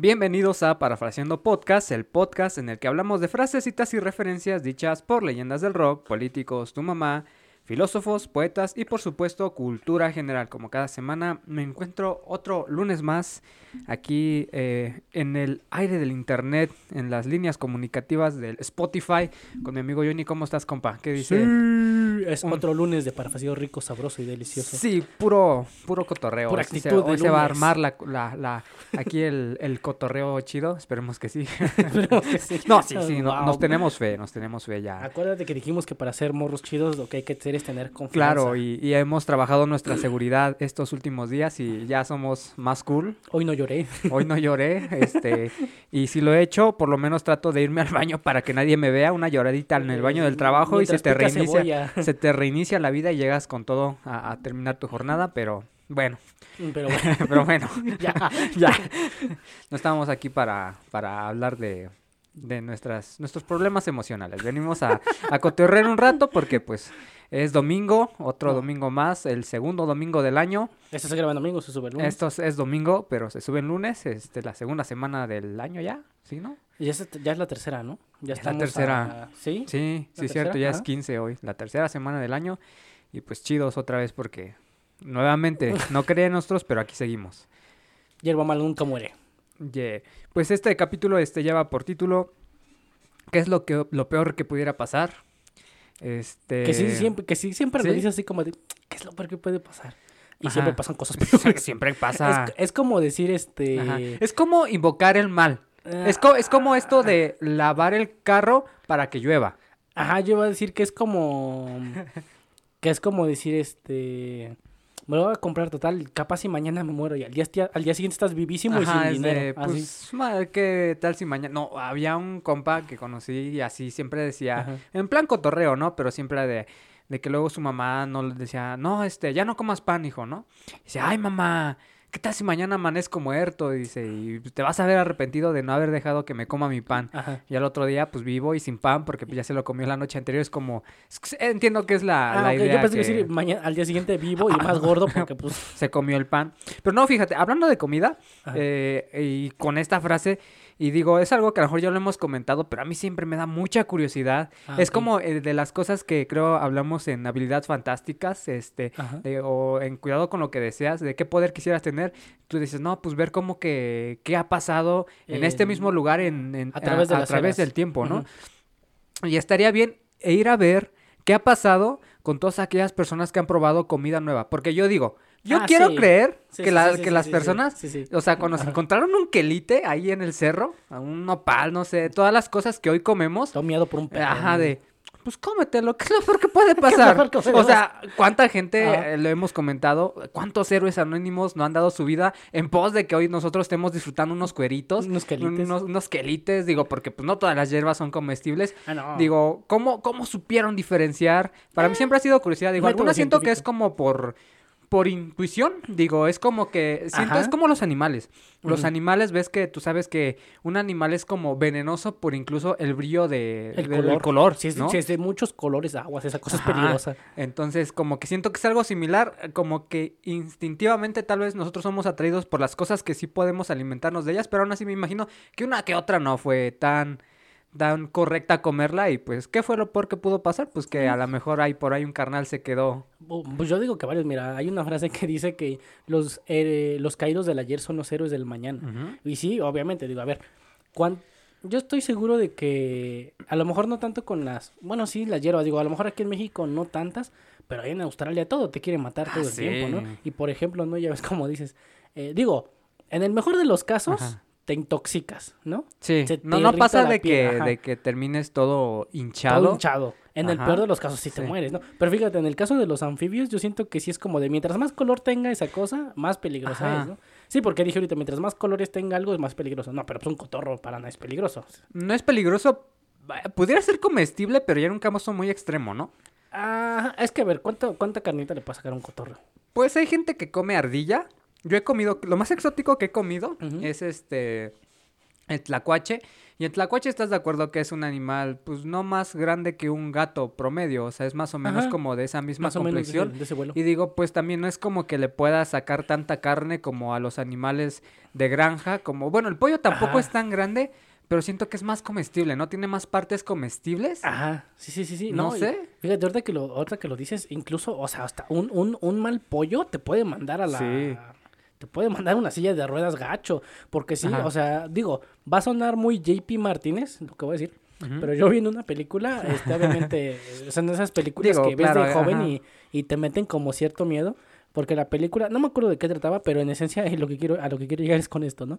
Bienvenidos a Parafraseando Podcast, el podcast en el que hablamos de frases, citas y referencias dichas por leyendas del rock, políticos, tu mamá, filósofos, poetas y por supuesto cultura general. Como cada semana me encuentro otro lunes más aquí eh, en el aire del internet, en las líneas comunicativas del Spotify con mi amigo Johnny. ¿Cómo estás, compa? ¿Qué dice? Sí, es otro lunes de parafraseo rico, sabroso y delicioso. Sí, puro, puro cotorreo. Pura Hoy sí se, actitud hoy se va a armar la, la- la- aquí el, el cotorreo chido. Esperemos que sí. Esperemos que sí. no, sí, sí, no- nos tenemos fe, nos tenemos fe ya. Acuérdate que dijimos que para ser morros chidos lo que hay que hacer tener confianza. Claro, y, y hemos trabajado nuestra seguridad estos últimos días y ya somos más cool. Hoy no lloré. Hoy no lloré, este, y si lo he hecho, por lo menos trato de irme al baño para que nadie me vea, una lloradita en el baño del trabajo y se te reinicia, se te reinicia la vida y llegas con todo a, a terminar tu jornada, pero bueno, Pero bueno, pero bueno, ya. ya, no estamos aquí para, para hablar de, de nuestras, nuestros problemas emocionales. Venimos a, a cotorrear un rato porque pues es domingo, otro No. domingo más, el segundo domingo del año. Esto se graba en domingo, se sube el lunes. Esto es, es domingo, pero se sube el lunes, este, la segunda semana del año ya, ¿sí, no? Y ya es, ya es la tercera, ¿no? Ya Es la tercera. a- ¿Sí? Sí, ¿La sí, cierto, ya es Ajá. 15 hoy, la tercera semana del año. Y pues chidos otra vez porque nuevamente no creen nosotros, pero aquí seguimos. Hierba mal nunca muere. Yeah. Pues este capítulo este lleva por título ¿Qué es lo que lo peor que pudiera pasar? Este Que sí, siempre, que sí, siempre lo ¿sí? dice así como de, ¿qué es lo peor que puede pasar? Y Ajá. siempre pasan cosas peores. siempre pasa. Es, es como decir este... Ajá. Es como invocar el mal. Es, co- es como esto de lavar el carro para que llueva. Ajá, yo iba a decir que es como. que es como decir, este. Me lo voy a comprar total, capaz si mañana me muero y al día, al día siguiente estás vivísimo y sin de, dinero. pues, madre, ¿qué tal si mañana? No, había un compa que conocí y así siempre decía, Ajá. en plan cotorreo, ¿no? Pero siempre de, de que luego su mamá no le decía, no, este, ya no comas pan, hijo, ¿no? Y dice, ay, mamá, ¿qué tal si mañana amanezco muerto? Dice, y te vas a ver arrepentido de no haber dejado que me coma mi pan. Ajá. Y al otro día, pues vivo y sin pan, porque pues, ya se lo comió la noche anterior. Es como, entiendo que es la, Ah, la idea. Yo pensé que que- decir mañana, al día siguiente vivo y más gordo porque pues... se comió el pan. Pero no, fíjate, hablando de comida, eh, y con esta frase, y digo, es algo que a lo mejor ya lo hemos comentado, pero a mí siempre me da mucha curiosidad. Ah, es como eh, de las cosas que creo hablamos en habilidades fantásticas, este, eh, o en cuidado con lo que deseas, de qué poder quisieras tener. Tú dices, no, pues ver cómo que, qué ha pasado en este mismo lugar en, en- a través de a las través eras. del tiempo, ¿no? Y estaría bien e ir a ver qué ha pasado con todas aquellas personas que han probado comida nueva. Porque yo digo, yo Ah, quiero sí. creer Sí, que, la- que las personas, o sea, cuando se encontraron un quelite ahí en el cerro, a un nopal, no sé, todas las cosas que hoy comemos, Todo miado por un perro. ajá, de, pues cómetelo, ¿qué es lo peor que puede pasar? que o sea, cuánta gente, eh, lo hemos comentado, cuántos héroes anónimos no han dado su vida en pos de que hoy nosotros estemos disfrutando unos cueritos, Unos quelites. unos, unos quelites, digo, porque pues no todas las hierbas son comestibles, Ah, no. Digo, ¿cómo, ¿cómo supieron diferenciar? Para mí siempre ha sido curiosidad. Digo, algunas siento que es como por, por intuición. Digo, es como que siento, Ajá. es como los animales. Los animales, ves que tú sabes que un animal es como venenoso por incluso el brillo de, El del color. color, Si es, ¿no? si es de muchos colores aguas, esa cosa Ajá. es peligrosa. Entonces, como que siento que es algo similar, eh, como que instintivamente tal vez nosotros somos atraídos por las cosas que sí podemos alimentarnos de ellas, pero aún así me imagino que una que otra no fue tan tan correcta comerla y pues ¿qué fue lo peor que pudo pasar? Pues que a lo mejor ahí por ahí un carnal se quedó Pues yo digo que varios, mira, hay una frase que dice que los, eh, los caídos del ayer son los héroes del mañana. Ujú. Y sí, obviamente, digo, a ver, cuán- yo estoy seguro de que a lo mejor no tanto con las, bueno, sí, las hierbas, digo, a lo mejor aquí en México no tantas, pero ahí en Australia todo te quiere matar Ah, todo el sí. tiempo, ¿no? Y por ejemplo, ¿no? Ya ves como dices, eh, digo, en el mejor de los casos, Ajá. Te intoxicas, ¿no? Sí, Se no, no pasa de piel, que, ajá. de que termines todo hinchado. Todo hinchado. En el peor de los casos sí te mueres, ¿no? Pero fíjate, en el caso de los anfibios, yo siento que sí es como de mientras más color tenga esa cosa, más peligrosa Ajá. es, ¿no? Sí, porque dije ahorita, mientras más colores tenga algo, es más peligroso. No, pero pues un cotorro para nada es peligroso. No es peligroso, pudiera ser comestible, pero ya en un caso muy extremo, ¿no? Ah, es que a ver, ¿cuánto, ¿cuánta carnita le puede sacar a un cotorro? Pues hay gente que come ardilla. Yo he comido, lo más exótico que he comido es este el tlacuache. Y el tlacuache estás de acuerdo que es un animal, pues no más grande que un gato promedio, o sea, es más o menos Ajá. como de esa misma Más o menos de ese, complexión. de ese vuelo. Y digo, pues también no es como que le pueda sacar tanta carne como a los animales de granja, como, bueno, el pollo tampoco Ajá. es tan grande, pero siento que es más comestible, ¿no? Tiene más partes comestibles. Ajá, sí, sí, sí, sí. No sé. Fíjate, ahorita que, lo, ahorita que lo dices, incluso, o sea, hasta un, un, un mal pollo te puede mandar a la... Sí. Te puede mandar una silla de ruedas gacho. Porque sí, Ajá. o sea, digo, va a sonar muy JP Martínez, lo que voy a decir. Pero yo viendo una película, este, obviamente, son esas películas Digo, que ves claro, de joven y, y te meten como cierto miedo. Porque la película, no me acuerdo de qué trataba, pero en esencia lo que quiero, a lo que quiero llegar es con esto, ¿no?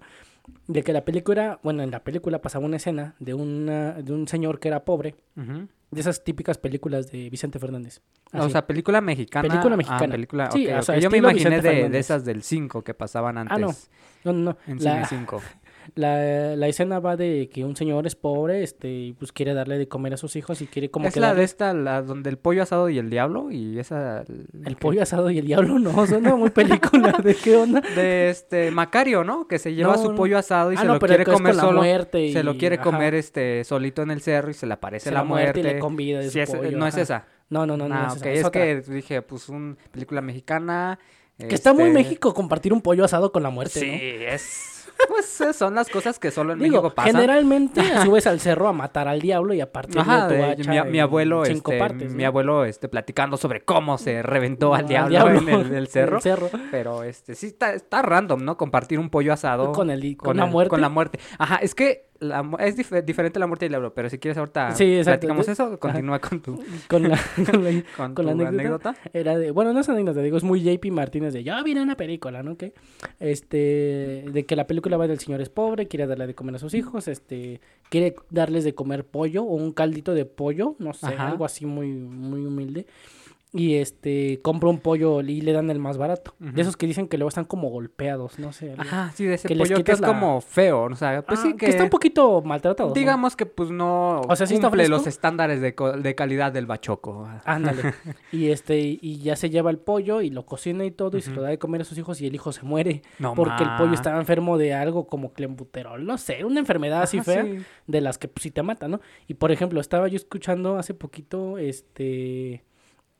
De que la película, bueno, en la película pasaba una escena de, una, de un señor que era pobre, de esas típicas películas de Vicente Fernández. O sea, película mexicana. Película Ah, mexicana. película, Sí, o sea, Yo me imaginé de, esas del 5 que pasaban antes. Ah, no. no, no, no. En La, Cine 5. la, la escena va de que un señor es pobre, este, y pues quiere darle de comer a sus hijos y quiere como es que la de esta, la donde el pollo asado y el diablo, y esa... el pollo asado y el diablo, no, suena muy película, ¿de qué onda? De este Macario, ¿no? Que se lleva No, su no. pollo asado y Ah, se no, lo quiere comer solo. Se lo quiere ajá. comer este solito en el cerro y se le aparece Se la, la muerte muerte. y le convida de su Sí, es- pollo, no es esa. No, no, no, no, Ah, es, ok, esa, es, es otra. que dije, pues, una película mexicana. Que está muy este, México compartir un pollo asado con la muerte, Sí, ¿no? es. Pues son las cosas que solo en Digo, México pasan. generalmente subes al cerro a matar al diablo y a partirle Ajá, tu de- hacha mi, mi abuelo, cinco este, partes, mi ¿no? abuelo, este, platicando sobre cómo se reventó al Al diablo, diablo en el, el cerro. el cerro. Pero, este, sí está, está random, ¿no? Compartir un pollo asado. Con el- con la el- muerte. Con la muerte. Ajá, es que la es dif- diferente la muerte del diablo, pero si quieres ahorita Sí, exacto. platicamos eso, continúa con tu, Con la, con la- con con la tu anécdota. Era de, bueno, no es anécdota, digo, es muy JP Martínez de, yo vi una película, ¿no? Que, este, de que la película va del señor es pobre, quiere darle de comer a sus hijos, este, quiere darles de comer pollo o un caldito de pollo, no sé, Ajá. algo así muy, muy humilde. Y este, compra un pollo y le dan el más barato. De esos que dicen que luego están como golpeados, no sé. Ajá, sí, de ese Que pollo que es la- como feo, o sea, pues Ah, sí que... que... está un poquito maltratado. ¿no? Digamos que pues no O sea, ¿sí cumple los estándares de, de calidad del bachoco. Ándale. y este, y ya se lleva el pollo y lo cocina y todo, y se lo da de comer a sus hijos y el hijo se muere. No porque el pollo estaba enfermo de algo como clembuterol, no sé, una enfermedad así Ajá, fea sí. de las que pues, sí te mata, ¿no? Y por ejemplo, estaba yo escuchando hace poquito, este,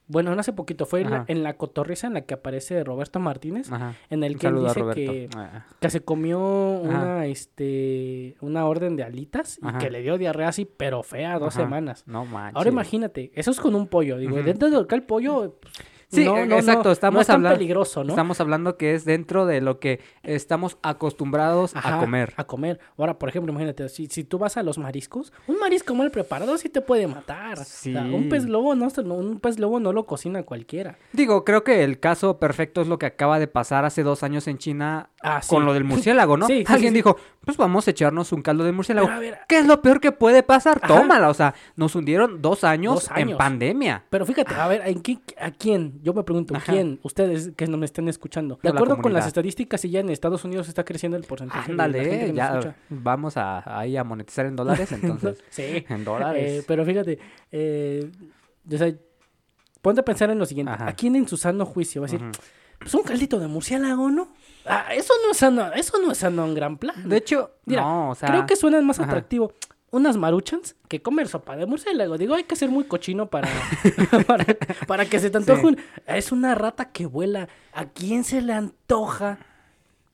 bueno, no hace poquito, fue en la, en la cotorriza en la que aparece Roberto Martínez, Ajá. en el que él dice que, Ah, que se comió una, este, una orden de alitas y que le dio diarrea así, pero fea, dos Ajá. semanas. No manches. Ahora imagínate, eso es con un pollo, digo, dentro de acá el pollo, pues, Sí, no, eh, no, exacto, estamos no es tan hablando- peligroso, ¿no? Estamos hablando que es dentro de lo que estamos acostumbrados Ajá, a comer. A comer. Ahora, por ejemplo, imagínate, si, si tú vas a los mariscos, un marisco mal preparado sí te puede matar. O sea, un Sí. pez globo no, un pez globo no lo cocina cualquiera. Digo, creo que el caso perfecto es lo que acaba de pasar hace dos años en China Ah, sí. con lo del murciélago, ¿no? Sí, sí, Alguien dijo, pues vamos a echarnos un caldo de murciélago. Pero a ver, ¿Qué es lo peor que puede pasar? Ajá. Tómala, o sea, nos hundieron dos años, Dos en pandemia. Pero fíjate, a ver, ¿en qué, ¿a quién? Yo me pregunto, Ajá. ¿quién? Ustedes que no me estén escuchando. De la acuerdo con las estadísticas, y ya en Estados Unidos está creciendo el porcentaje de la gente Ándale, que ya escucha. vamos a, ahí a monetizar en dólares, entonces. Sí. en Eh, dólares. pero fíjate, eh, o sea, ponte a pensar en lo siguiente. Ajá. ¿A quién en su sano juicio va a decir, pues un caldito de murciélago, ¿no? Ah, eso no es sano, eso no es sano en gran plan. De hecho, Mira, no, o sea, Creo que suena más ajá. atractivo unas maruchans que comer sopa de murciélago. Digo, hay que ser muy cochino para, para, para que se te antoje. Sí. un- Es una rata que vuela. ¿A quién se le antoja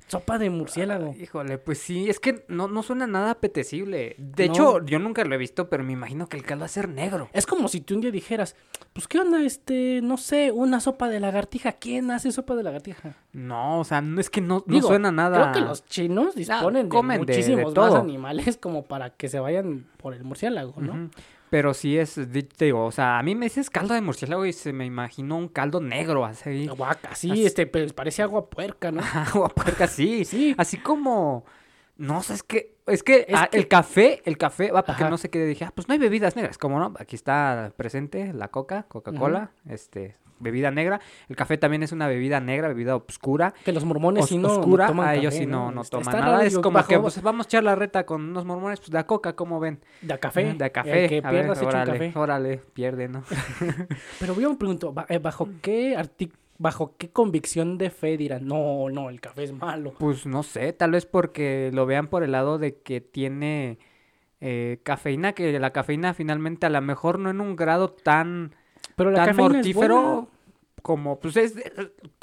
sopa de murciélago? Híjole, pues sí, es que no, no suena nada apetecible. De No. hecho, yo nunca lo he visto, pero me imagino que el caldo va a ser negro. Es como si tú un día dijeras, pues qué onda, este, no sé, una sopa de lagartija. ¿Quién hace sopa de lagartija? No, o sea, no es que no, no suena nada. Creo que los chinos disponen de comen de- de muchísimos más todo. animales como para que se vayan por el murciélago, ¿no? Pero sí es, te digo, o sea, a mí me dices caldo de murciélago y se me imaginó un caldo negro, así. Guaca, sí, Así- este, pues parece agua puerca, ¿no? Agua puerca, sí. Sí. Así como, no sé, es que, es que, Es ah, que- el café, el café, va, para que Ajá. no se quede, dije, ah, pues no hay bebidas negras, como no, aquí está presente la coca, Coca-Cola, este, bebida negra. El café también es una bebida negra, bebida oscura. Que los mormones sí no, no oscura, toman a ellos sí no, no toman está nada. raro, Es como que pues, vamos a echar la reta con unos mormones, pues de coca, ¿cómo ven? de café. De café. El que a pierdas ver, órale, café. órale, pierde, ¿no? Pero yo me pregunto, eh, ¿bajo qué arti- bajo qué convicción de fe dirán, no, no, el café es malo. Pues no sé, tal vez porque lo vean por el lado de que tiene eh, cafeína, que la cafeína finalmente a lo mejor no en un grado tan, Pero la tan mortífero como, pues es,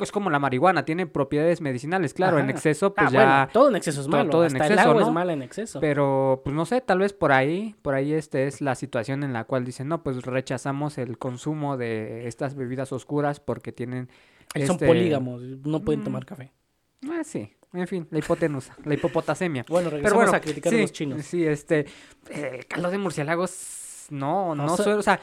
es como la marihuana, tiene propiedades medicinales, claro, en exceso pues Ah, ya... bueno, todo en exceso es malo. todo Hasta el exceso, agua ¿no? es mala en exceso. Pero, pues no sé, tal vez por ahí, por ahí este es la situación en la cual dicen, no, pues rechazamos el consumo de estas bebidas oscuras porque tienen... Son este, polígamos, no pueden Mm. tomar café. Ah, sí, en fin, la hipotenusa, la hipopotasemia. Bueno, Pero regresamos bueno, a criticar sí, a los chinos. Sí, este, eh, caldo de murciélagos, no, No no, soy, o sea,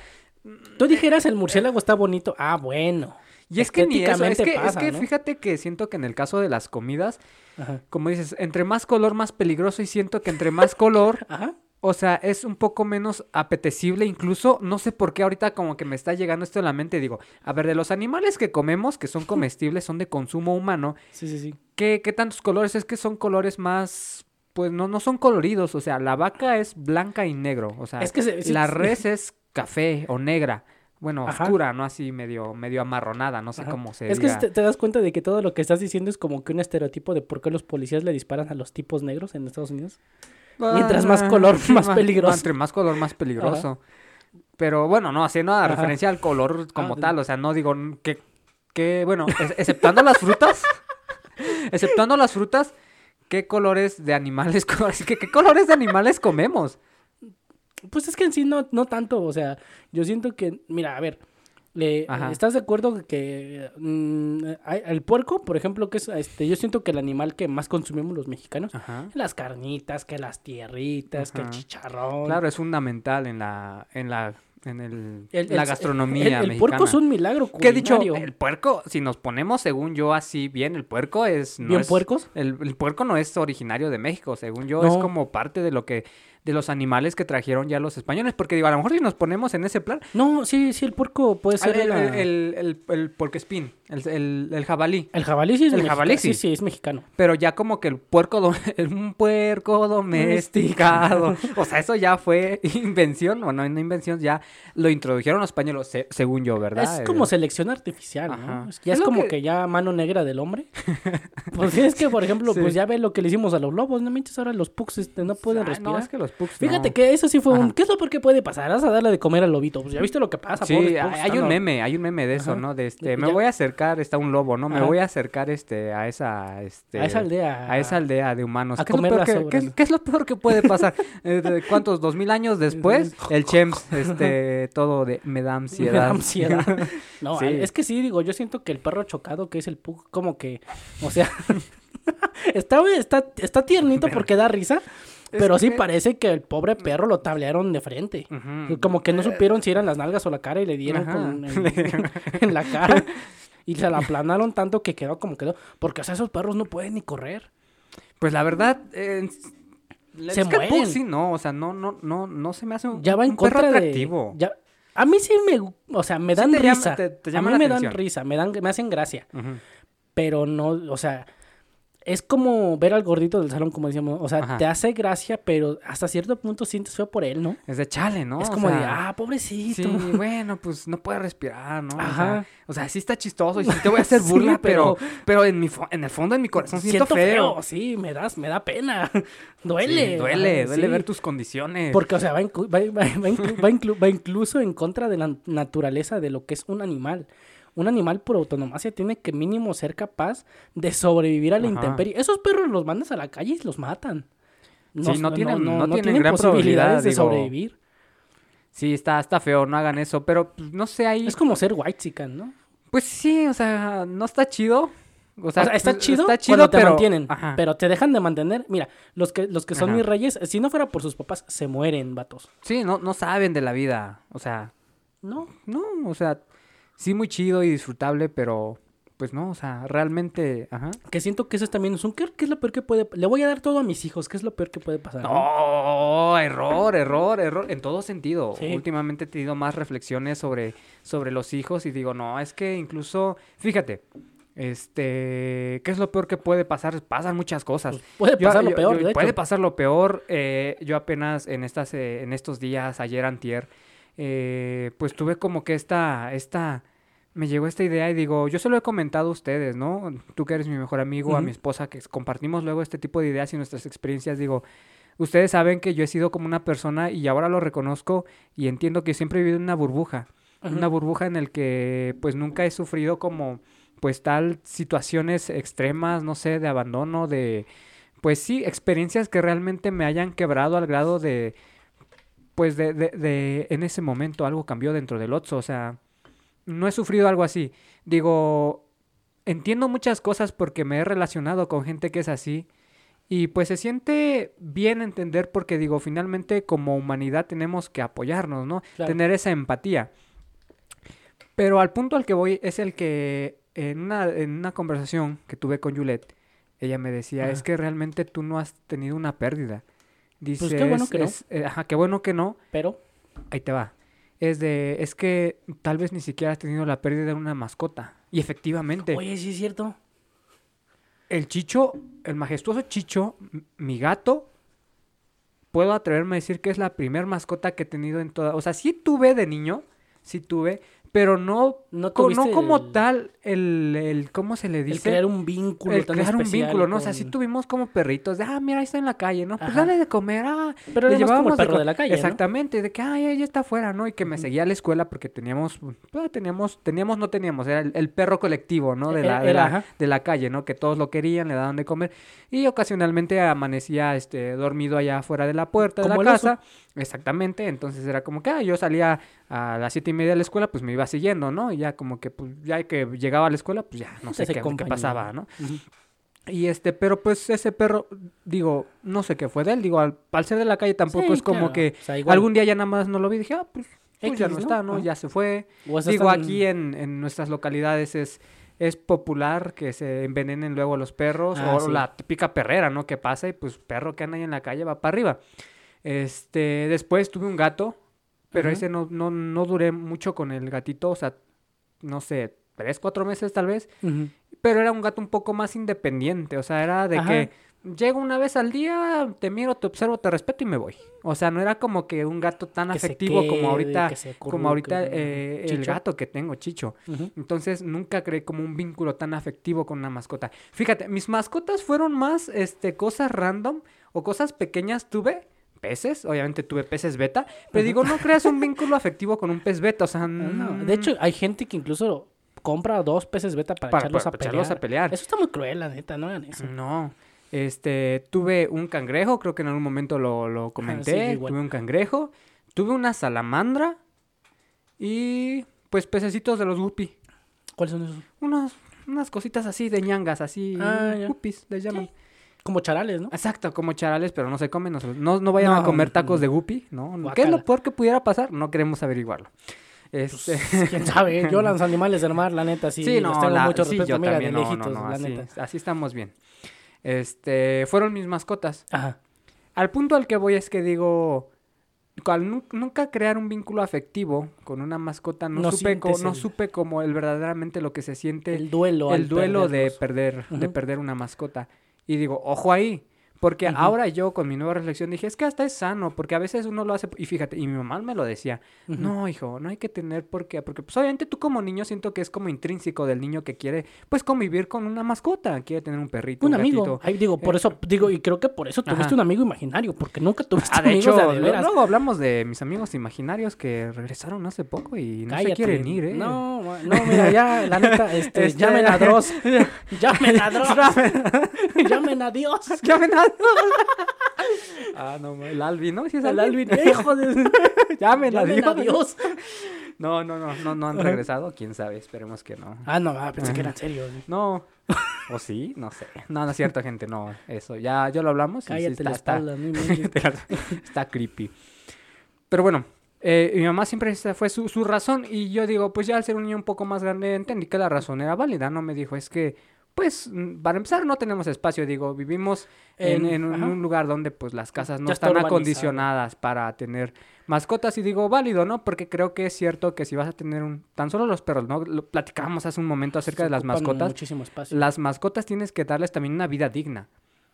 Tú dijeras el murciélago está bonito. Ah, bueno. y es que ni eso, es que, es que ¿no? fíjate que siento que en el caso de las comidas, Ajá. como dices, entre más color, más peligroso, y siento que entre más color, Ajá. O sea, es un poco menos apetecible, incluso no sé por qué ahorita como que me está llegando esto a la mente, digo, a ver, de los animales que comemos, que son comestibles, son de consumo humano, Sí, sí, sí. ¿qué, qué tantos colores? Es que son colores más, pues no, no son coloridos, o sea, la vaca es blanca y negro, o sea, Es que se- la res es café o negra, bueno, Ajá. oscura, no así medio, medio amarronada, no sé Ajá. cómo se Es que te, te das cuenta de que todo lo que estás diciendo es como que un estereotipo de por qué los policías le disparan a los tipos negros en Estados Unidos. mientras más color, sí, más peligroso. Entre más color, más peligroso. Pero bueno, no, haciendo Ajá. referencia al color como Ah, de- tal. O sea, no digo que, que bueno, ex- exceptuando las frutas, exceptuando las frutas, ¿qué colores de animales, así que qué colores de animales comemos? Pues es que en sí no, no tanto, o sea, yo siento que, mira, a ver, le-. ¿estás de acuerdo que mm, el puerco, por ejemplo, que es, este, yo siento que el animal que más consumimos los mexicanos, Ajá. las carnitas, que las tierritas, que el chicharrón. Claro, es fundamental en la, en la, en el, El- la el- gastronomía el, el puerco es un milagro ¿Qué he dicho? culinario. El puerco, si nos ponemos, según yo, así bien, el puerco es... No ¿Bien es- puercos? El, el puerco no es originario de México, según yo, es como parte de lo que, de los animales que trajeron ya los españoles, porque digo, a lo mejor si nos ponemos en ese plan, No, sí, sí, el puerco puede ser el, el, el, el, el el, el, jabalí, el jabalí sí es el jabalí sí. sí. es mexicano. pero ya como que el puerco, un puerco domesticado, o sea, eso ya fue invención, o no, no invención, ya lo introdujeron los españoles, se- según yo, ¿verdad? Es como El- selección artificial. Ajá. Ya Es como que- que... ya mano negra del hombre. pues es que, por ejemplo, Sí. pues ya ve lo que le hicimos a los lobos, no manches, ahora los pugs este, no pueden Ay, respirar. No, es que los pugs Fíjate no. que eso sí fue un... ¿Qué es lo peor que puede pasar? Vas a darle de comer al lobito. Pues ya viste lo que pasa, Sí, pobres hay, pugs, hay están un meme, hay un meme de eso, Ajá. ¿no? De este, me ya- voy a acercar, está un lobo, ¿no? Me Ajá. voy a acercar este a esa este A esa aldea. a esa aldea de humanos. a ¿Qué es, lo comer peor las que, qué es- qué es lo peor que puede pasar? Eh, ¿Cuántos? ¿Dos mil años después? El Chems, este, todo de me da Me ansiedad. da ansiedad. No, Sí. es que sí, digo, yo siento que el perro chocado, que es el pug, como que, o sea, está, está, está tiernito porque da risa, pero sí que- parece que el pobre perro lo tablearon de frente. Como que no supieron si eran las nalgas o la cara y le dieron con- en, en la cara. Y se la aplanaron tanto que quedó como quedó. Porque, o sea, esos perros no pueden ni correr. Pues la verdad, eh, Se el mueren. sí, no, o sea, no, no, no, no se me hace un, Ya va en un perro contra de... atractivo. ya- a mí sí me... O sea, me Sí dan llama- risa. te- a mí me dan risa, me, dan, me hacen gracia. Pero no, o sea, es como ver al gordito del salón, como decíamos, o sea, Ajá. te hace gracia, pero hasta cierto punto sientes feo por él, ¿no? Es de chale, ¿no? es O como de, ah, pobrecito. Sí, bueno, pues no puede respirar, ¿no? O sea, Ajá. O sea, sí está chistoso y sí te voy a hacer burla, pero, pero- pero en, mi en el fondo de mi corazón siento, feo. sí, me das, me da pena. Sí, duele. duele, duele ver tus condiciones. Porque, o sea, va, inclu- va, va- va inclu- va inclu- va incluso en contra de la naturaleza de lo que es un animal. Un animal por autonomía tiene que mínimo ser capaz de sobrevivir a la Ajá. intemperie. Esos perros los mandas a la calle y los matan. Sí, no tienen- no tienen gran posibilidades de digo. sobrevivir. Sí, está, está feo, no hagan eso, pero pues, no sé ahí. Es como ser white ¿no? Pues sí, o sea, no está chido. O sea, o sea, está pues, chido, está chido, cuando te pero... mantienen, Ajá. pero te dejan de mantener. Mira, los que, los que son Ajá. mis reyes, si no fuera por sus papás, se mueren, vatos. Sí, no, no saben de la vida. O sea, No, no, o sea, sí muy chido y disfrutable, pero pues no, o sea, realmente, ajá. que siento que eso también es un... ¿Qué, qué es lo peor que puede...? Le voy a dar todo a mis hijos, ¿qué es lo peor que puede pasar? No, error, error, error, en todo sentido. Sí. Últimamente he tenido más reflexiones sobre, sobre los hijos y digo, no, es que incluso, fíjate, este, ¿qué es lo peor que puede pasar? Pasan muchas cosas. Pues puede Yo- pasar lo yo- peor, yo- de puede hecho. pasar lo peor. eh, yo apenas en estas, eh, en estos días, ayer antier, eh, pues tuve como que esta, esta, me llegó esta idea y digo, yo se lo he comentado a ustedes, ¿no? Tú que eres mi mejor amigo, a mi esposa, que compartimos luego este tipo de ideas y nuestras experiencias, digo, ustedes saben que yo he sido como una persona y ahora lo reconozco y entiendo que siempre he vivido en una burbuja, una burbuja en el que pues nunca he sufrido como pues tal situaciones extremas, no sé, de abandono, de pues sí, experiencias que realmente me hayan quebrado al grado de pues de, de, de en ese momento algo cambió dentro del Otso, o sea, no he sufrido algo así. Digo, entiendo muchas cosas porque me he relacionado con gente que es así. Y pues se siente bien entender porque digo, finalmente como humanidad tenemos que apoyarnos, ¿no? Claro. Tener esa empatía. Pero al punto al que voy es el que en una, en una conversación que tuve con Juliet, ella me decía, Ajá. es que realmente tú no has tenido una pérdida. Dice, Pues qué bueno "Es- que no". es- eh, ajá, qué bueno que no. Pero, Ahí te va. Es de, es que tal vez ni siquiera has tenido la pérdida de una mascota. Y efectivamente, oye, sí es cierto. el Chicho, el majestuoso Chicho, mi gato, puedo atreverme a decir que es la primer mascota que he tenido en toda. O sea, sí tuve de niño, sí tuve, pero no, No no como el- tal el, el, ¿cómo se le El dice? crear un vínculo el tan crear un vínculo, ¿no? O sea, sí tuvimos como perritos de, ah, mira, ahí está en la calle, ¿no? Pues dale de comer, ah. Pero le como el llevábamos perro de la calle, ¿no? Exactamente, de que, ay, ella está afuera, ¿no? Y que me seguía a la escuela porque teníamos, pues, teníamos, teníamos, no teníamos, era el, el perro colectivo, ¿no? De Era- la, de, era, la, ajá. de la calle, ¿no? Que todos lo querían, le daban de comer. Y ocasionalmente amanecía, este, dormido allá afuera de la puerta de la el oso. Exactamente, entonces era como que, ah, yo salía a las siete y media de la escuela, pues me iba siguiendo, ¿no? Y ya como que, pues, ya que llegaba a la escuela, pues ya no sé qué, pasaba, ¿no? Y este, pero pues ese perro, digo, no sé qué fue de él, digo, al, al ser de la calle tampoco Sí, es como claro, que o sea, igual. algún día ya nada más no lo vi dije, ah, pues, pues ya no ¿no? está, ¿no? Ya se fue. Digo, aquí en, en nuestras localidades es, es popular que se envenenen luego los perros Ah, o sí. la típica perrera, ¿no? Que pasa y pues perro que anda ahí en la calle va para arriba. Este, después tuve un gato, pero ese no, no, no duré mucho con el gatito, o sea, no sé, tres, cuatro meses tal vez. Pero era un gato un poco más independiente, o sea, era de Ajá. que llego una vez al día, te miro, te observo, te respeto y me voy. O sea, no era como que un gato tan Que afectivo quede, como ahorita, como ahorita eh, el gato que tengo, Chicho. Entonces nunca creé como un vínculo tan afectivo con una mascota. Fíjate, mis mascotas fueron más este cosas random o cosas pequeñas tuve. Peces, obviamente tuve peces beta, pero digo, no creas un vínculo afectivo con un pez beta, o sea, Ah, no. mm, De hecho, hay gente que incluso compra dos peces beta para, Para- echarlos, para a pelear. echarlos a pelear. Eso está muy cruel, la neta, no eso. No. Este, tuve un cangrejo, creo que en algún momento lo, lo comenté. yo igual. tuve un cangrejo, tuve una salamandra y pues pececitos de los guppy. ¿Cuáles son esos? Unas, unas cositas así de ñangas, así. Ah, guppies les llaman. Como charales, ¿no? Exacto, como charales, pero no se comen. No, no, no vayan a comer tacos de guppy, ¿no? ¿Qué es lo peor que pudiera pasar? No queremos averiguarlo. Este, ¿Quién sabe? Yo los animales del mar, la neta, sí, Sí, no, tengo la- mucho sí, yo mira, también, de no, no, lejitos, no, la así, neta. así estamos bien. Este, fueron mis mascotas. Ajá. Al punto al que voy es que digo, al nu- nunca crear un vínculo afectivo con una mascota, no, No supe, co- no supe como el verdaderamente lo que se siente El duelo. el duelo de perder, de perder una mascota. Y digo, ojo ahí. Porque ahora yo con mi nueva reflexión dije, es que hasta es sano, porque a veces uno lo hace, y fíjate, y mi mamá me lo decía, no, hijo, no hay que tener por qué, porque pues obviamente tú como niño siento que es como intrínseco del niño que quiere, pues convivir con una mascota, quiere tener un perrito, Un un, amigo. gatito. Digo, por eso, digo, y creo que por eso tuviste Ajá. un amigo imaginario, porque nunca tuviste Ah, de amigos hecho, de veras. luego hablamos de mis amigos imaginarios que regresaron hace poco y no se quieren ir, ¿eh? No, no, mira, ya, la neta, este, Este- llamen a Dross. llamen a Dross. llamen a Dios. llamen a... ah, no, el Alvin, ¿no? Sí es El Alvin. Hijo de... llamen a llamen a Dios. No, no, no, no, no han regresado, quién sabe, esperemos que no. Ah, no, ah, pensé que era en serio. No. ¿O sí? No sé. No, no es cierto, gente, no. Eso, ya, ya lo hablamos. y sí Cállate está, la está- espalda, está creepy. Pero bueno, eh, mi mamá siempre fue su, su razón y yo digo, pues ya al ser un niño un poco más grande entendí que la razón era válida, ¿no? Me dijo, es que, pues, mm, para empezar no tenemos espacio, digo, vivimos en, En- en un, lugar donde pues las casas no Ya están acondicionadas para tener mascotas y digo, válido, ¿no? Porque creo que es cierto que si vas a tener un, tan solo los perros, ¿no? Lo platicábamos hace un momento acerca de las mascotas. Muchísimo espacio. Las mascotas tienes que darles también una vida digna.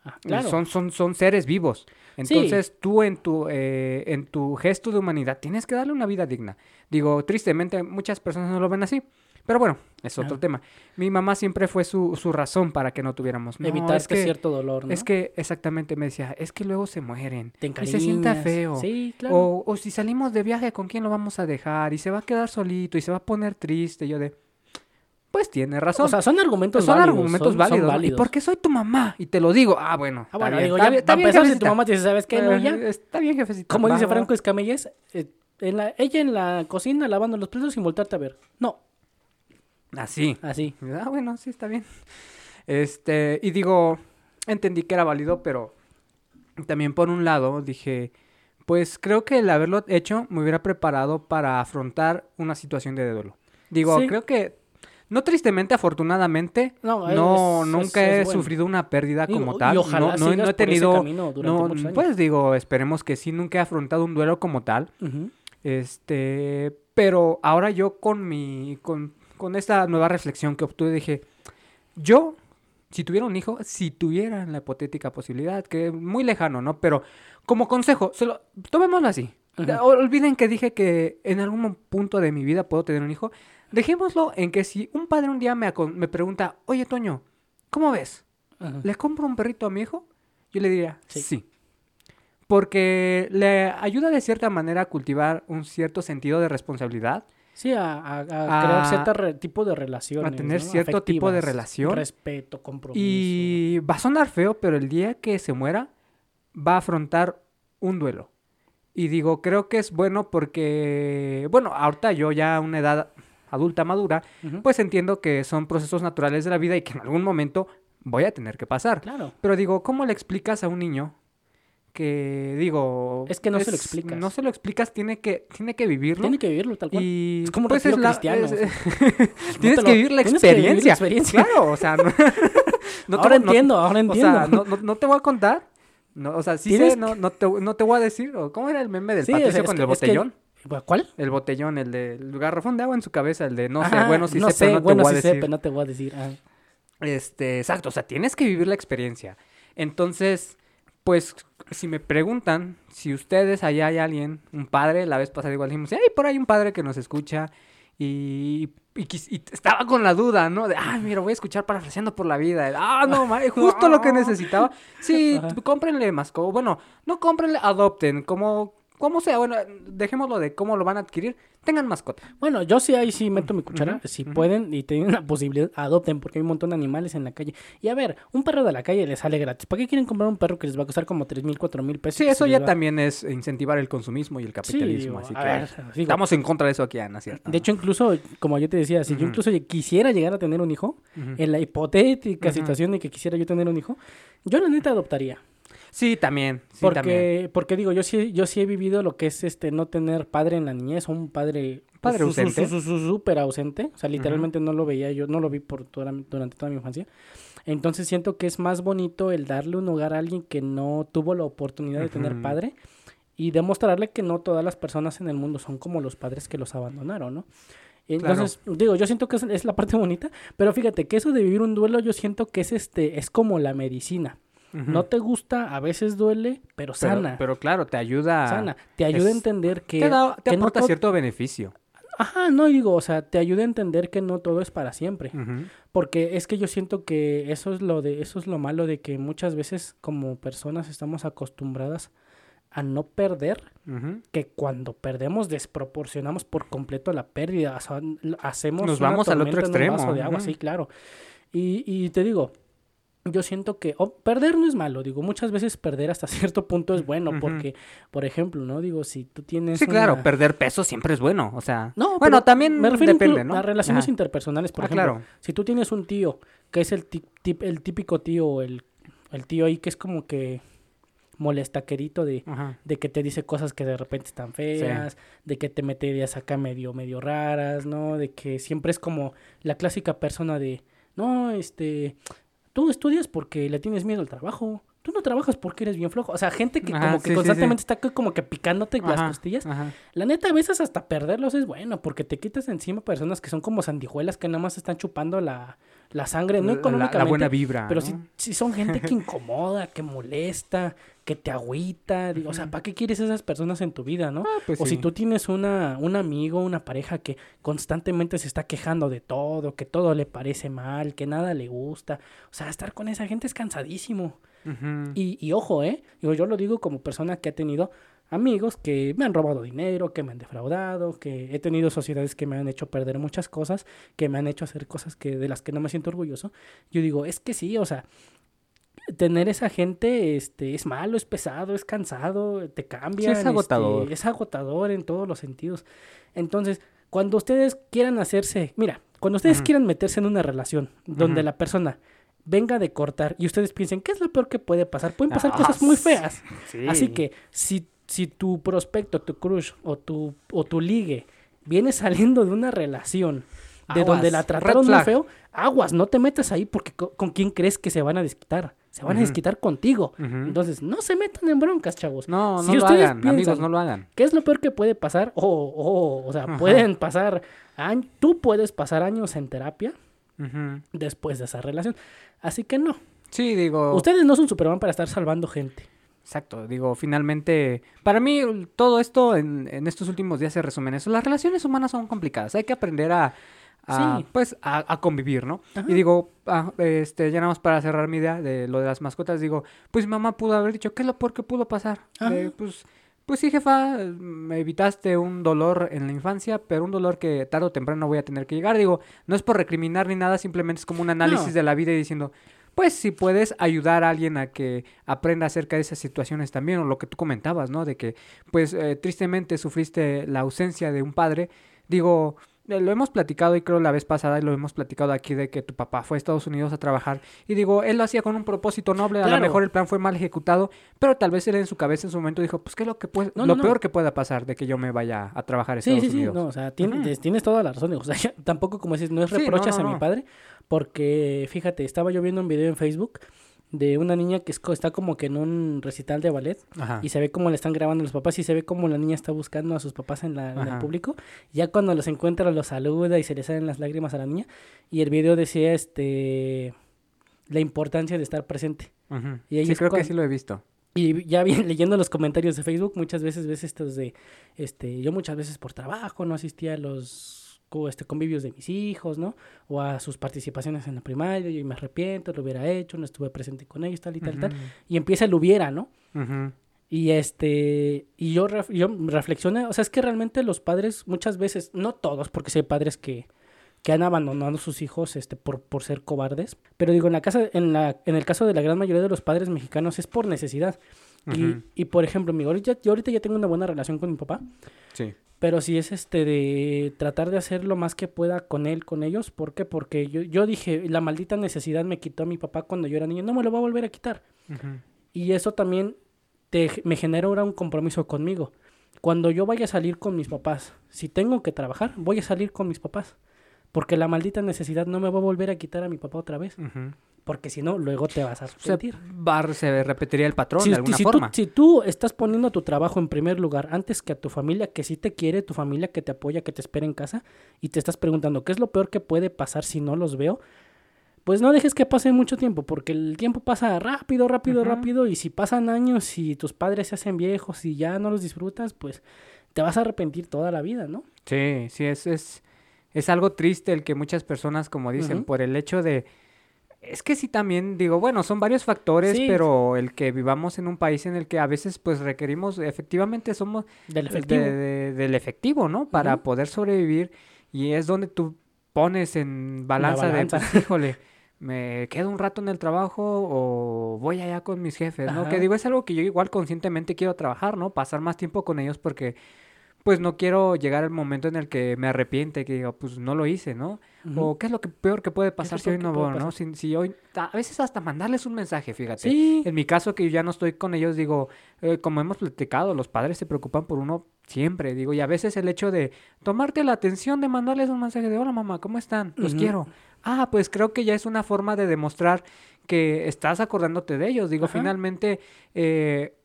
Ah, claro. Son, son, son seres vivos. Entonces tú en tu, eh, en tu gesto de humanidad tienes que darle una vida digna. Digo, tristemente muchas personas no lo ven así. Pero bueno, es otro Ah. tema. Mi mamá siempre fue su, su razón para que no tuviéramos. No, Evitar es que cierto dolor, ¿no? es que exactamente me decía, es que luego se mueren. Te y se sienta feo. Sí, claro. O, o si salimos de viaje, ¿con quién lo vamos a dejar? Y se va a quedar solito y se va a poner triste. Yo de, pues tiene razón. O sea, son argumentos son válidos. argumentos son- válidos. son ¿no? Y válidos. porque soy tu mamá y te lo digo. Ah, bueno. Ah, está bueno, bien, digo, está ya, bien, está si tu mamá te dice, ¿sabes qué? No, Eh, ya. Está bien, jefecita. Como va, dice Franco. Escamelles, eh, en la, ella en la cocina lavando los platos sin voltarte a ver. No, Así. así. Ah, bueno, sí, está bien. Este, y digo, entendí que era válido, pero también por un lado dije, pues creo que el haberlo hecho me hubiera preparado para afrontar una situación de duelo. Digo, Sí. creo que, no tristemente, afortunadamente, No, no, es- nunca es- he bueno. sufrido una pérdida como y tal. ojalá no, no, no he tenido, no, años. pues digo, esperemos que sí, nunca he afrontado un duelo como tal. Este, pero ahora yo con mi, con, con esta nueva reflexión que obtuve, dije, yo, si tuviera un hijo, si tuviera la hipotética posibilidad, que muy lejano, ¿no? Pero como consejo, solo, tomémoslo así. Ujú. Olviden que dije que en algún punto de mi vida puedo tener un hijo. Dejémoslo en que si un padre un día me, me pregunta, oye Toño, ¿cómo ves? Ajá. ¿Le compro un perrito a mi hijo? Yo le diría, Sí. sí. Porque le ayuda de cierta manera a cultivar un cierto sentido de responsabilidad, Sí, a, a- a A- crear cierto re- tipo de relaciones. a tener ¿no? cierto tipo de relación. Respeto, compromiso. Y va a sonar feo, pero el día que se muera va a afrontar un duelo. Y digo, creo que es bueno porque, bueno, ahorita yo ya a una edad adulta madura, pues entiendo que son procesos naturales de la vida y que en algún momento voy a tener que pasar. Claro. Pero digo, ¿cómo le explicas a un niño que, digo... Es que no se lo explicas. No se lo explicas, tiene que, tiene que vivirlo. Tiene que vivirlo tal cual. Y Es como pues, es la- cristiano, es- o sea. tienes te que vivir la tienes que vivir la experiencia. Claro, o sea, no, no te ahora no- entiendo, ahora entiendo. O sea, no, no, te voy a contar. No, o sea, sí sé, no, no, te, no te voy a decir. o ¿Cómo era el meme del Sí, o sea, Patricio con que- el botellón? ¿Cuál? El botellón, el del garrafón de agua en su cabeza, el de no sé, Ajá, bueno, si no sé, sé, no te bueno, voy a sí sé, decir. pero no te voy a decir. Ah. Este, exacto, o sea, tienes que vivir la experiencia. Entonces, pues, si me preguntan si ustedes, allá hay alguien, un padre, la vez pasada igual dijimos, hay por ahí un padre que nos escucha y, y, estaba con la duda, ¿no? De, ay, mira, voy a escuchar parafraseando por la vida. Ah, no, ma- justo lo que necesitaba. Sí, cómprenle mascota. Bueno, no cómprenle, adopten, como, como sea. Bueno, dejémoslo de cómo lo van a adquirir. Tengan mascota. Bueno, yo sí ahí sí meto mi cuchara. Si pueden y tienen la posibilidad, adopten, porque hay un montón de animales en la calle. Y a ver, un perro de la calle les sale gratis. ¿Para qué quieren comprar un perro que les va a costar como tres mil, cuatro mil pesos? Sí, eso ya va- también es incentivar el consumismo y el capitalismo. digo, así que ver, digo, estamos en contra de eso aquí, Ana, ¿cierto? De hecho, incluso, como yo te decía, si yo incluso quisiera llegar a tener un hijo, en la hipotética situación de que quisiera yo tener un hijo, yo la neta adoptaría. Sí, también. Sí, porque, también. porque digo, yo sí, yo sí he vivido lo que es este no tener padre en la niñez, un padre Padre ausente. súper ausente. O sea, literalmente no lo veía, yo no lo vi por toda, durante toda mi infancia. Entonces siento que es más bonito el darle un hogar a alguien que no tuvo la oportunidad de tener padre y demostrarle que no todas las personas en el mundo son como los padres que los abandonaron, ¿no? Entonces, digo, yo siento que es, es la parte bonita, pero fíjate que eso de vivir un duelo yo siento que es este es como la medicina. No te gusta, a veces duele, pero sana. pero claro, te ayuda. sana. Te ayuda a entender que Te, da, te que aporta cierto beneficio. Ajá, no digo, o sea, te ayuda a entender que no todo es para siempre. Porque es que yo siento que eso es lo de, eso es lo malo de que muchas veces como personas estamos acostumbradas a no perder, que cuando perdemos desproporcionamos por completo la pérdida, o sea, hacemos Nos vamos al otro un vaso extremo, de agua, sí, claro. Y, y te digo, yo siento que oh, perder no es malo, digo, muchas veces perder hasta cierto punto es bueno, porque, por ejemplo, ¿no? Digo, si tú tienes Sí, claro, perder peso siempre es bueno. O sea, No, bueno, también me refiero depende, ¿no? a relaciones Ajá. interpersonales, por Ah, ejemplo. claro. Si tú tienes un tío que es el, el típico tío, el, el tío ahí que es como que molestaquerito de, Ajá. de que te dice cosas que de repente están feas, de que te mete ideas acá medio, medio raras, ¿no? De que siempre es como la clásica persona de, no, este, tú estudias porque le tienes miedo al trabajo, tú no trabajas porque eres bien flojo. O sea, gente que Ajá, como que sí, constantemente sí. está co- como que picándote las costillas. ajá. La neta, a veces hasta perderlos es bueno, porque te quitas encima personas que son como sandijuelas que nada más están chupando la, la sangre, no la- económicamente. la buena vibra, Pero ¿no? si, si son gente que incomoda, que molesta, que te agüita. digo, O sea, ¿para qué quieres esas personas en tu vida, no? Ah, pues o si tú tienes una, un amigo, una pareja que constantemente se está quejando de todo, que todo le parece mal, que nada le gusta. O sea, estar con esa gente es cansadísimo. Y, y ojo, ¿eh? Digo, yo lo digo como persona que ha tenido amigos que me han robado dinero, que me han defraudado, que he tenido sociedades que me han hecho perder muchas cosas, que me han hecho hacer cosas que de las que no me siento orgulloso. Yo digo, es que sí, o sea, tener esa gente este es malo, es pesado, es cansado, te cambia. es agotador. es agotador en todos los sentidos. Entonces, cuando ustedes quieran hacerse, mira, cuando ustedes quieran meterse en una relación donde la persona venga de cortar y ustedes piensen, ¿qué es lo peor que puede pasar? Pueden pasar Ah, cosas muy sí. feas. Sí. Así que si, si tu prospecto, tu crush o tu, o tu ligue viene saliendo de una relación de Aguas, donde la trataron muy feo, aguas, no te metas ahí porque co- con, quién crees que se van a desquitar. Se van a desquitar contigo. Entonces, no se metan en broncas, chavos. No, no si lo ustedes hagan, amigos, piensan no lo hagan. ¿Qué es lo peor que puede pasar? O, o, o sea, Ajá. pueden pasar años, tú puedes pasar años en terapia después de esa relación. Así que no. Sí, digo, Ustedes no son Superman para estar salvando gente. exacto, digo, finalmente, para mí todo esto en, en estos últimos días se resume en eso. Las relaciones humanas son complicadas, hay que aprender a, a, Sí. pues, a, a convivir, ¿no? Ajá. Y digo, ah, este, ya nada más para cerrar mi idea de lo de las mascotas, digo, pues mamá pudo haber dicho, ¿qué es lo peor que pudo pasar? De, pues, pues sí, jefa, me evitaste un dolor en la infancia, pero un dolor que tarde o temprano voy a tener que llegar. Digo, no es por recriminar ni nada, simplemente es como un análisis No. de la vida y diciendo, pues si puedes ayudar a alguien a que aprenda acerca de esas situaciones también, o lo que tú comentabas, ¿no? De que, pues, eh, tristemente sufriste la ausencia de un padre. Digo, eh, lo hemos platicado y creo la vez pasada y lo hemos platicado aquí de que tu papá fue a Estados Unidos a trabajar y digo, él lo hacía con un propósito noble, a lo mejor el plan fue mal ejecutado, pero tal vez él en su cabeza en su momento dijo, pues qué es lo que puede, No, lo no, no. peor que pueda pasar de que yo me vaya a trabajar a Sí, Estados sí, sí, Unidos. no, o sea, tienes, tienes toda la razón. O sea, tampoco, como dices, no es Sí, no, a mi padre, porque fíjate, estaba yo viendo un video en Facebook de una niña que está como que en un recital de ballet Ajá. y se ve cómo le están grabando los papás y se ve cómo la niña está buscando a sus papás en, la, en el Ajá. público. Ya cuando los encuentra, los saluda y se le salen las lágrimas a la niña. Y el video decía este la importancia de estar presente. Ujú. y ahí sí, creo que sí lo he visto. Y ya bien leyendo los comentarios de Facebook, muchas veces ves estos de, este, yo muchas veces por trabajo no asistía a los este, convivios de mis hijos, ¿no? O a sus participaciones en la primaria, y me arrepiento, lo hubiera hecho, no estuve presente con ellos, tal y tal, tal. Ujú. Y empieza el hubiera, ¿no? Ujú. Y este, y yo, ref- yo reflexioné, o sea, es que realmente los padres muchas veces, no todos, porque sí hay padres que, que han abandonado a sus hijos este, por, por ser cobardes, pero digo, en la casa, en la, en el caso de la gran mayoría de los padres mexicanos es por necesidad. Y, y por ejemplo, mi, ahorita, yo ahorita ya tengo una buena relación con mi papá, Sí. pero sí es este de tratar de hacer lo más que pueda con él, con ellos. ¿Por qué? Porque yo, yo dije, la maldita necesidad me quitó a mi papá cuando yo era niño, no me lo va a volver a quitar. Y eso también te, me genera ahora un compromiso conmigo. Cuando yo vaya a salir con mis papás, si tengo que trabajar, voy a salir con mis papás. Porque la maldita necesidad no me va a volver a quitar a mi papá otra vez. Porque si no, luego te vas a Se, arrepentir. va- se repetiría el patrón Si, de alguna si tú, forma. si tú estás poniendo tu trabajo en primer lugar antes que a tu familia que sí te quiere, tu familia que te apoya, que te espera en casa, y te estás preguntando qué es lo peor que puede pasar si no los veo, pues no dejes que pase mucho tiempo, porque el tiempo pasa rápido, rápido, rápido, y si pasan años y tus padres se hacen viejos y ya no los disfrutas, pues te vas a arrepentir toda la vida, ¿no? Sí, sí, es, es, es algo triste el que muchas personas, como dicen, por el hecho de... Es que sí también, digo, bueno, son varios factores, Sí. pero el que vivamos en un país en el que a veces pues requerimos, efectivamente somos Del de- efectivo. de- del efectivo, ¿no? Para poder sobrevivir y es donde tú pones en balanza, balanza. de, pues, híjole, me quedo un rato en el trabajo o voy allá con mis jefes, ¿no? Ajá. Que digo, es algo que yo igual conscientemente quiero trabajar, ¿no? Pasar más tiempo con ellos porque pues no quiero llegar al momento en el que me arrepiente, que diga, pues no lo hice, ¿no? O qué es lo que peor que puede pasar si hoy no voy, ¿no? Si, si hoy, a veces hasta mandarles un mensaje, fíjate. Sí. En mi caso, que yo ya no estoy con ellos, digo, eh, como hemos platicado, los padres se preocupan por uno siempre, digo, y a veces el hecho de tomarte la atención de mandarles un mensaje de, hola mamá, ¿cómo están? Los quiero. Ah, pues creo que ya es una forma de demostrar que estás acordándote de ellos. Digo, Ajá. finalmente, eh,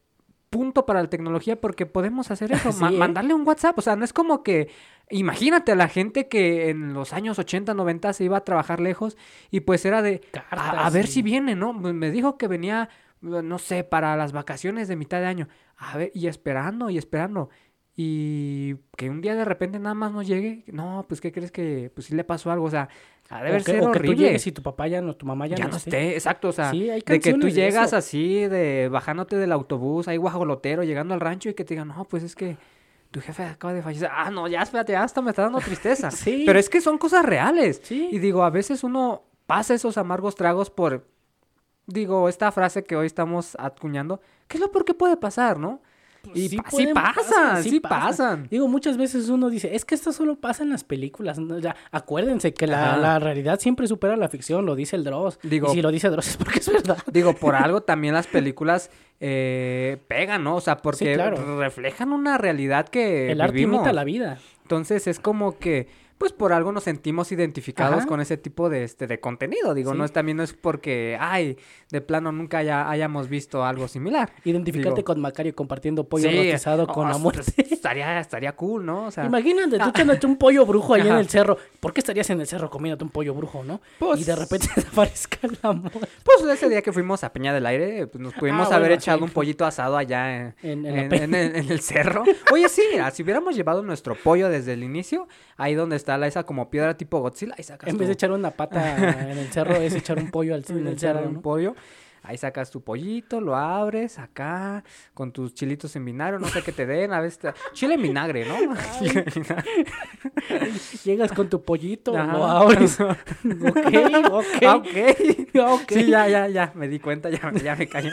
punto para la tecnología porque podemos hacer eso, Sí, ma- ¿eh? mandarle un WhatsApp. O sea, no es como que, imagínate a la gente que en los años 80, 90 se iba a trabajar lejos y pues era de, a, ver si viene, ¿no? Me dijo que venía, no sé, para las vacaciones de mitad de año. A ver, y esperando y esperando. Y que un día de repente nada más no llegue. No, pues, ¿qué crees que? Pues sí le pasó algo. O sea, ha de haber que, ser o que tú horrible. llegues y tu papá ya no, tu mamá ya, ya no esté, exacto, o sea, Sí, hay de que tú llegas eso. así, de bajándote del autobús, ahí guajolotero, llegando al rancho y que te digan, no, pues es que tu jefe acaba de fallecer. Ah, no, ya espérate, ya hasta me está dando tristeza. Sí. Pero es que son cosas reales. Sí. Y digo, a veces uno pasa esos amargos tragos por, digo, esta frase que hoy estamos acuñando, ¿qué es lo peor que puede pasar, no? Y sí pa- sí, pasan, sí, sí pasan. Digo, muchas veces uno dice, es que esto solo pasa en las películas. ¿no? Ya, acuérdense que la, la realidad siempre supera la ficción, lo dice el Dross. Digo- y si lo dice Dross es porque es verdad. Digo, por algo también las películas eh, pegan, ¿no? O sea, porque claro. reflejan una realidad que el arte imita la vida. Entonces es como que, pues por algo nos sentimos identificados Ajá. con ese tipo de, este, de contenido. Digo, Sí. no es también no es porque, ay, de plano nunca haya- hayamos visto algo similar. Identificate Digo, con Macario compartiendo pollo sí, rostizado con la muerte. Estaría, estaría cool, ¿no? O sea, Imagínate, tú echándote un pollo brujo ahí en el cerro. ¿Por qué estarías en el cerro comiéndote un pollo brujo, no? Pues- y de repente te aparezca la muerte. pues ese día que fuimos a Peña del Aire, pues nos pudimos Ah, haber bueno, echado sí. un pollito asado allá en, En- el, en el cerro. Oye, sí, mira, si hubiéramos llevado nuestro pollo desde el inicio, ahí donde está esa como piedra tipo Godzilla, ahí sacas En tu- vez de echar una pata en el cerro, es echar un pollo al, en el cerro, un ¿no? pollo. Ahí sacas tu pollito, lo abres acá con tus chilitos en vinagre, no sé qué te den, a veces te- chile en vinagre, ¿no? Llegas con tu pollito, Ajá. lo abres. ok, ok. Ah, ok. ok. Sí, ya, ya, ya, me di cuenta, ya, ya me cayó.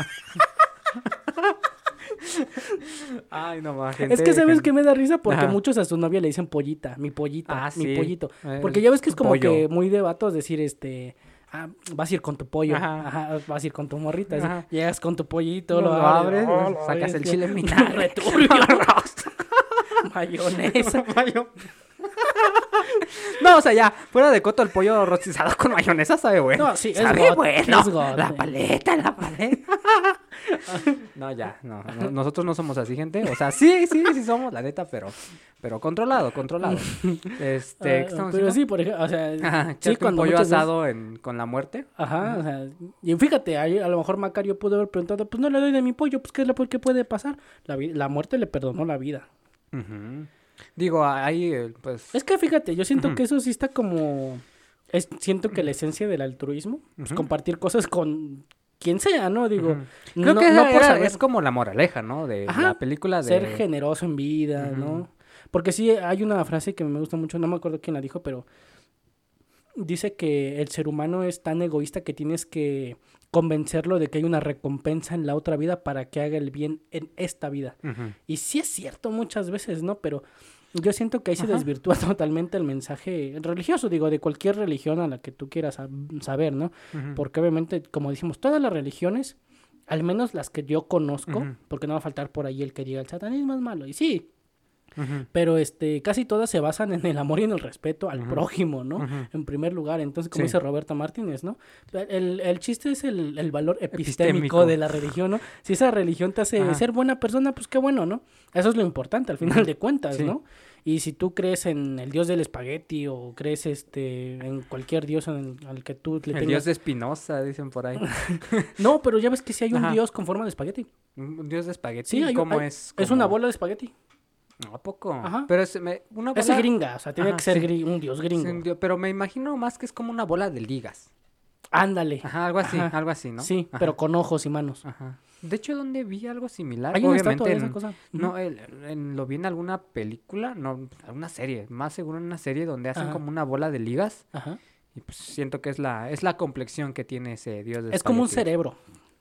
Ay, no más, gente. Es que sabes que me da risa porque Ajá. muchos a su novia le dicen pollita, mi pollita, Ah, mi sí. pollito. Eh, Porque ya ves que es como pollo. que muy de vatos decir este, ah, vas a ir con tu pollo, Ajá. ajá, vas a ir con tu morrita, así, llegas con tu pollito, Lo lo, abres, abres, oh, sacas el chile en vinagre. Mayonesa. Mayo- No, o sea, ya, fuera de coto el pollo rostizado con mayonesa sabe bueno. No, sí, es sabe God, bueno. es. La paleta, la paleta. no, ya, no, no, nosotros no somos así, gente. O sea, sí, sí, sí somos, la neta, pero, pero controlado, controlado. Este, ¿qué Ah, estamos pero sí, por ejemplo, o sea, Ajá, sí, un cuando pollo veces- asado en- con la muerte. Ajá, o sea, y fíjate, ahí a lo mejor Macario pudo haber preguntado, pues no le doy de mi pollo, pues qué es lo que puede pasar. La, la muerte le perdonó la vida. Ujú. Digo, ahí, eh, pues... Es que fíjate, yo siento que eso sí está como, es, siento que la esencia del altruismo, pues, Ujú. compartir cosas con quien sea, ¿no? Digo. Creo no, que no por saber es como la moraleja, ¿no? De Ajá, la película de... ser generoso en vida. ¿no? Porque sí, hay una frase que me gusta mucho, no me acuerdo quién la dijo, pero dice que el ser humano es tan egoísta que tienes que convencerlo de que hay una recompensa en la otra vida para que haga el bien en esta vida. Y sí es cierto muchas veces, ¿no? Pero yo siento que ahí se Ajá. desvirtúa totalmente el mensaje religioso, digo, de cualquier religión a la que tú quieras sab- saber, ¿no? Porque obviamente, como dijimos, todas las religiones, al menos las que yo conozco, porque no va a faltar por ahí el que diga el satanismo es malo, y sí, Pero este, casi todas se basan en el amor y en el respeto al prójimo, ¿no? En primer lugar, entonces, como Sí. dice Roberto Martínez, ¿no? El, el chiste es el, el valor epistémico, Epistémico. de la religión, ¿no? Si esa religión te hace Ajá. ser buena persona, pues qué bueno, ¿no? Eso es lo importante al final de cuentas, Sí. ¿no? Y si tú crees en el dios del espagueti o crees este en cualquier dios en el- al que tú le El tengas... dios de Espinosa, dicen por ahí. No, pero ya ves que sí hay un Ajá. dios con forma de espagueti. Un dios de espagueti. Sí, hay ¿Cómo hay- es? Es una bola de espagueti. ¿A poco? Ajá. Pero es me- una bola... Es gringa, o sea, tiene Ajá, que ser sí. un dios gringo. un dios- Pero me imagino más que es como una bola de ligas. Ándale. Ajá, algo así, Ajá. algo así, ¿no? Sí, pero con ojos y manos. Ajá. De hecho, ¿dónde vi algo similar? Hay una Obviamente estatua de esa cosa. No, el- en- lo vi en alguna película, no, alguna serie, más seguro en una serie donde hacen como una bola de ligas Ajá. y pues siento que es la es la complexión que tiene ese dios de Es como un cerebro,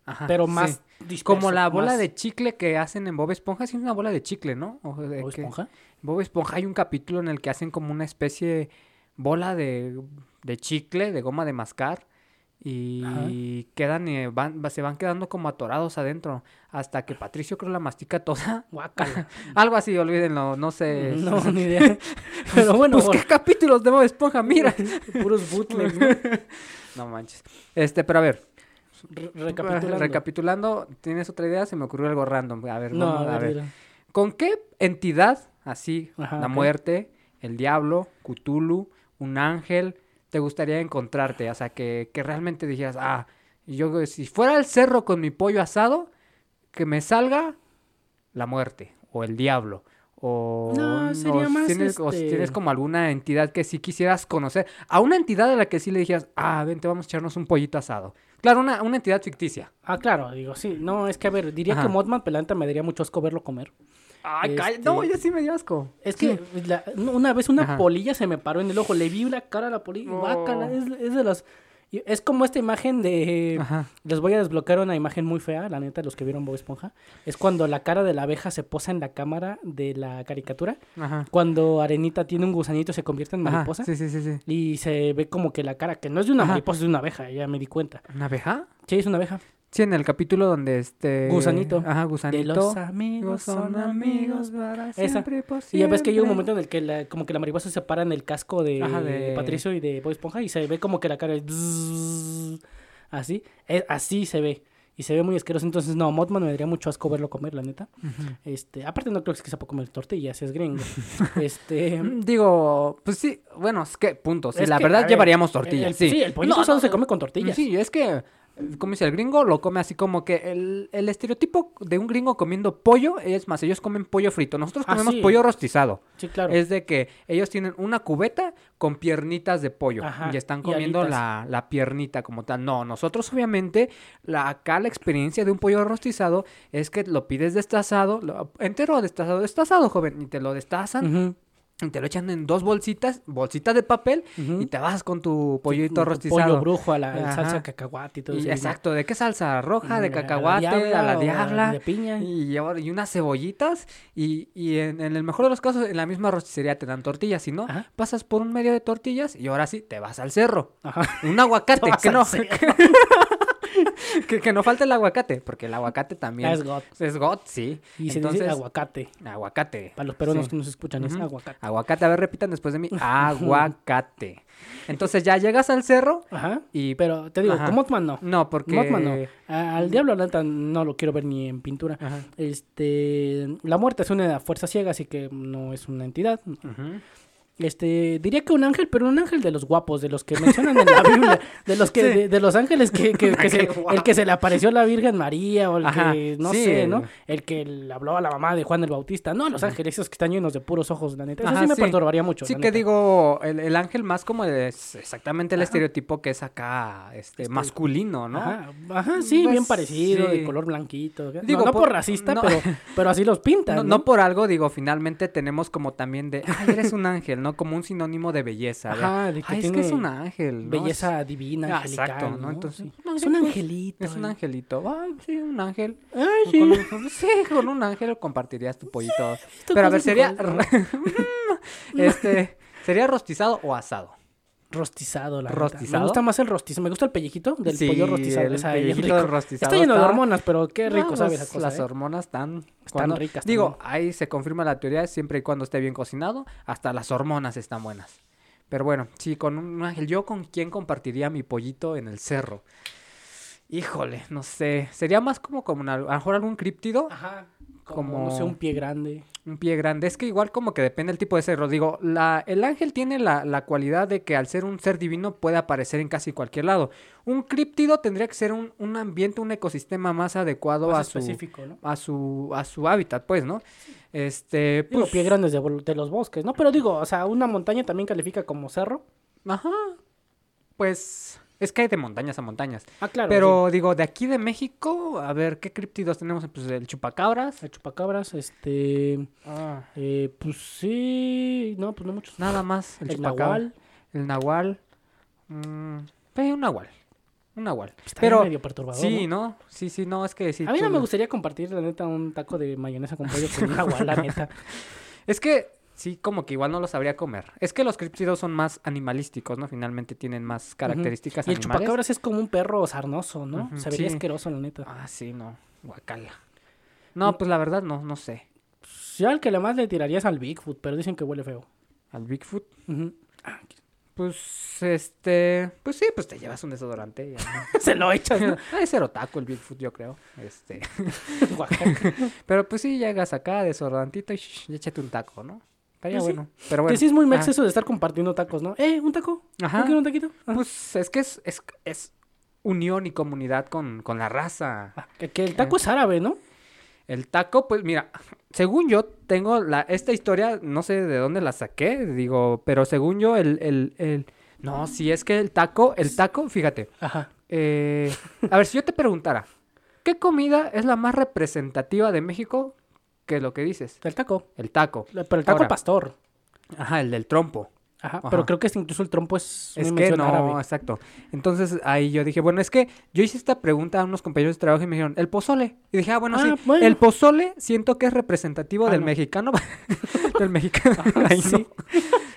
Ajá, pero sí. más disperso, Como la bola más- de chicle que hacen en Bob Esponja, sí es una bola de chicle, ¿no? O de ¿O que- esponja? Bob Esponja hay un capítulo en el que hacen como una especie bola de, de chicle, de goma de mascar y quedan eh, van, va- se van quedando como atorados adentro hasta que Patricio creo la mastica toda. Algo así, olvídenlo, no sé. No, ni idea. Pero bueno, Pues qué capítulos de Bob Esponja, mira. puros bootlegs, ¿no? no manches. Este, pero a ver, Re- recapitulando. Recapitulando, ¿tienes otra idea? Se me ocurrió algo random. A ver, No, vamos a ver. ¿Con qué entidad, así, Ajá, la muerte, el diablo, Cthulhu, un ángel, te gustaría encontrarte? O sea, que, que realmente dijeras, ah, yo si fuera al cerro con mi pollo asado, que me salga la muerte o el diablo. O, No, sería más, tienes, o si este- tienes como alguna entidad que sí quisieras conocer. A una entidad a la que sí le dijeras, ah, vente, vamos a echarnos un pollito asado. Claro, una, una entidad ficticia. Ah, claro, digo, sí. No, es que a ver, diría Ajá. que Mothman, pelanta, me daría mucho asco verlo comer. Ay, Este- cállate. No, ya sí me dio asco. Es que la- una vez una Ajá. polilla se me paró en el ojo, le vi la cara a la polilla, Oh. guácala, es, es de las... Es como esta imagen de... Ajá. Les voy a desbloquear una imagen muy fea, la neta, los que vieron Bob Esponja. Es cuando la cara de la abeja se posa en la cámara de la caricatura. Ajá. Cuando Arenita tiene un gusanito se convierte en mariposa. Sí, sí, sí, sí. Y se ve como que la cara, que no es de una Ajá. mariposa, es de una abeja, ya me di cuenta. ¿Una abeja? Sí, es una abeja. Sí, en el capítulo donde este... Gusanito. Ajá, De gusanito. los amigos son amigos. para Esa. siempre y por Y ya ves que llega un momento en el que la- como que la mariposa se para en el casco de, Ajá, de- Patricio y de Bob Esponja y se ve como que la cara es así, es, así se ve. Y se ve muy asqueroso. Entonces, no, Mothman me daría mucho asco verlo comer, la neta. Este, aparte no creo que sepa comer tortillas, es gringo. este, Mm, Digo, pues sí, bueno, es que, punto. Sí, Es la que, verdad ver, llevaríamos tortillas, el- sí. sí, el pollito No, no, se come con tortillas. Sí, es que, como dice el gringo, lo come así como que el, el estereotipo de un gringo comiendo pollo es más, ellos comen pollo frito. Nosotros Ah, comemos sí. pollo rostizado. Sí, claro. Es de que ellos tienen una cubeta con piernitas de pollo Ajá, y están comiendo la, la piernita como tal. No, nosotros obviamente, la, acá la experiencia de un pollo rostizado es que lo pides destazado, lo- entero o destazado, destazado, joven, y te lo destazan y te lo echan en dos bolsitas, bolsitas de papel y te vas con tu pollito Tu rostizado. Pollo brujo a la salsa de cacahuate y todo eso. exacto, ¿de qué salsa? Roja, de a la cacahuate, a la diabla de piña. Y, unas cebollitas. Y, y en, en el mejor de los casos, en la misma rosticería te dan tortillas. Si no, Ajá. pasas por un medio de tortillas y ahora sí te vas al cerro. Ajá. Un aguacate, que no. que, que no falte el aguacate, porque el aguacate también Ah, es got. es got, sí. Y se Entonces, dice aguacate. aguacate. Para los peruanos sí. que nos escuchan, es aguacate. Aguacate, a ver, repitan después de mí. Aguacate. Entonces ya llegas al cerro Ajá. y... Pero te digo, Ajá. con Mothman no. No, porque... Mothman no. Al diablo, la neta, no lo quiero ver ni en pintura. Ajá. Este, la muerte es una fuerza ciega, así que no es una entidad. Ujú. Este, diría que un ángel, pero un ángel de los guapos, de los que mencionan en la Biblia, de los que, Sí. de, de los ángeles que, que- que se- el que se le apareció a la Virgen María, o el Ajá, que, no sí, sé, ¿no? El que le habló a la mamá de Juan el Bautista. No, los ángeles, esos que están llenos de puros ojos, la neta. Eso Ajá, sí me sí. perturbaría mucho. Sí que neta. digo, el, el ángel más como es exactamente el estereotipo que es acá, este, Este, masculino, ¿no? Ajá, sí, Pues, bien parecido, sí. de color blanquito. No- Digo, no, por- por racista, no. pero, pero así los pintan. No, ¿no? no por algo, digo, finalmente tenemos como también de, ay, eres un ángel, ¿no? Como un sinónimo de belleza. Ajá, de que ay, es que es un ángel, ¿no? Belleza divina, Ah, exacto. Entonces, es un ángel, angelito. Es un ¿eh? angelito. Ay, sí, un ángel. Ay, sí. Con un, sí, con un ángel compartirías tu pollito. Pero a ver, sería, igual, este, ¿sería rostizado o asado? Rostizado, la. ¿Rostizado? Me gusta más el rostizado. Me gusta el pellejito del Sí, pollo rostizado. el Esa pellejito rostizado Está lleno de hormonas, pero qué rico No, sabe pues, esa cosa. Las ¿eh? hormonas están... Están cuando- ricas Digo, también. ahí se confirma la teoría, siempre y cuando esté bien cocinado, hasta las hormonas están buenas. Pero bueno, sí, con un ángel, ¿yo con quién compartiría mi pollito en el cerro? Híjole, no sé. Sería más como, como una- a lo mejor algún críptido, Ajá. Como, Como- no sé, un pie grande. un pie grande. Es que igual como que depende del tipo de cerro. Digo, la, el ángel tiene la, la cualidad de que al ser un ser divino puede aparecer en casi cualquier lado. Un críptido tendría que ser un, un ambiente, un ecosistema más adecuado Más a su, a su a su hábitat, pues, ¿no? Este, Digo, pues, pie grandes de los bosques, ¿no? Pero digo, o sea, una montaña también califica como cerro. ajá. Pues es que hay de montañas a montañas. Ah, claro. Pero digo, de aquí de México, a ver, ¿qué críptidos tenemos? Pues el chupacabras. El chupacabras, este... eh, pues sí... No, pues no muchos. Nada más, el, El nahual. El nahual. Mm, pues, un nahual. Un nahual. Está Pero medio perturbador, sí, ¿no? ¿no? Sí, sí, no, es que sí. A mí no me gustaría compartir, la neta, un taco de mayonesa con pollo con una nahual, la neta. Es que sí, como que igual no lo sabría comer. Es que los críptidos son más animalísticos, ¿no? Finalmente tienen más características Y el chupacabras es como un perro sarnoso, ¿no? Se vería sí. asqueroso, la neta. Ah, sí, no. Guacala. No, pues la verdad no, no sé. Yo al que le más le tiraría es al Bigfoot, pero dicen que huele feo. Al Bigfoot. Pues, este, pues sí, pues te llevas un desodorante. y ya, ¿no? Se lo echas, ¿no? Ha de ser otaku el Bigfoot, yo creo. Este. Pero pues sí, llegas acá, desodorantito y, shh, y échate un taco, ¿no? Estaría Pues sí. bueno. Pero bueno. Que sí es muy mex eso de estar compartiendo tacos, ¿no? Eh, un taco. Ajá. ¿No quiero un taquito? Pues es que es, es, es unión y comunidad con, con la raza. Ah, que, que el taco es árabe, ¿no? El taco, pues mira, según yo tengo la, esta historia, no sé de dónde la saqué, digo, pero según yo, el, el, el... No, si es que el taco, el taco, fíjate, Ajá. eh, a ver, si yo te preguntara, ¿qué comida es la más representativa de México? ¿Qué es lo que dices? El taco. El taco. Pero el taco Ahora. al pastor. Ajá, el del trompo. Ajá. Ajá. Pero creo que incluso el trompo es una Es que no, árabe. exacto. Entonces ahí yo dije, bueno, es que yo hice esta pregunta a unos compañeros de trabajo y me dijeron, el pozole. Y dije, ah, bueno, Ah, sí. bueno. El pozole siento que es representativo Ah, del no. mexicano. del mexicano. ahí no. sí.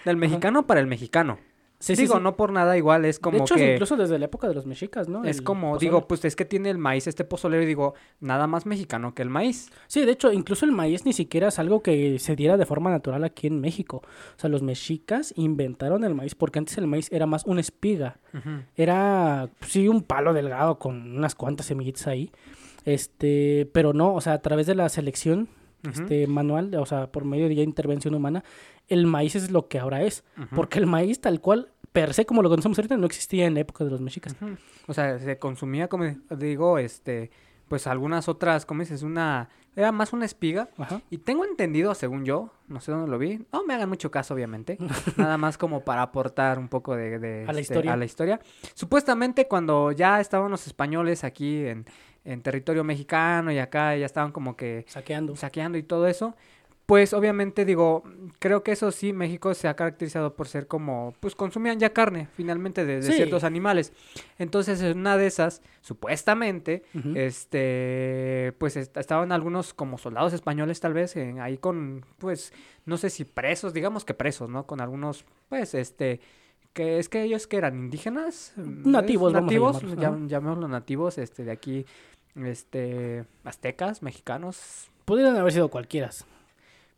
Del mexicano para el mexicano. Sí, digo, sí. no por nada igual, es como de hecho, que... incluso desde la época de los mexicas, ¿no? Es El como, pozole. digo, pues es que tiene el maíz este pozolero y digo, nada más mexicano que el maíz. Sí, de hecho, incluso el maíz ni siquiera es algo que se diera de forma natural aquí en México. O sea, los mexicas inventaron el maíz porque antes el maíz era más una espiga. Era, pues, sí, un palo delgado con unas cuantas semillitas ahí. Este, pero no, o sea, a través de la selección este, manual, o sea, por medio de ya intervención humana, el maíz es lo que ahora es. Porque el maíz tal cual, per se, como lo conocemos ahorita, no existía en la época de los mexicas. O sea, se consumía, como digo, este, pues algunas otras, ¿cómo dices? Una, era más una espiga. Ajá. Y tengo entendido, según yo, no sé dónde lo vi, no me hagan mucho caso, obviamente, nada más como para aportar un poco de, de, A la este, historia. a la historia. Supuestamente cuando ya estaban los españoles aquí en, en territorio mexicano y acá ya estaban como que Saqueando. saqueando y todo eso, pues obviamente digo, creo que eso sí, México se ha caracterizado por ser como, pues consumían ya carne finalmente de, de Sí. ciertos animales. Entonces en una de esas, supuestamente, este, pues est- estaban algunos como soldados españoles tal vez en- ahí con, pues, no sé si presos, digamos que presos, ¿no? Con algunos, pues, este, que es que ellos que eran indígenas, mm, Nativos, ¿es? vamos a nativos, llam- nativos, este, de aquí, este, aztecas, mexicanos, Pudieran haber sido cualquiera.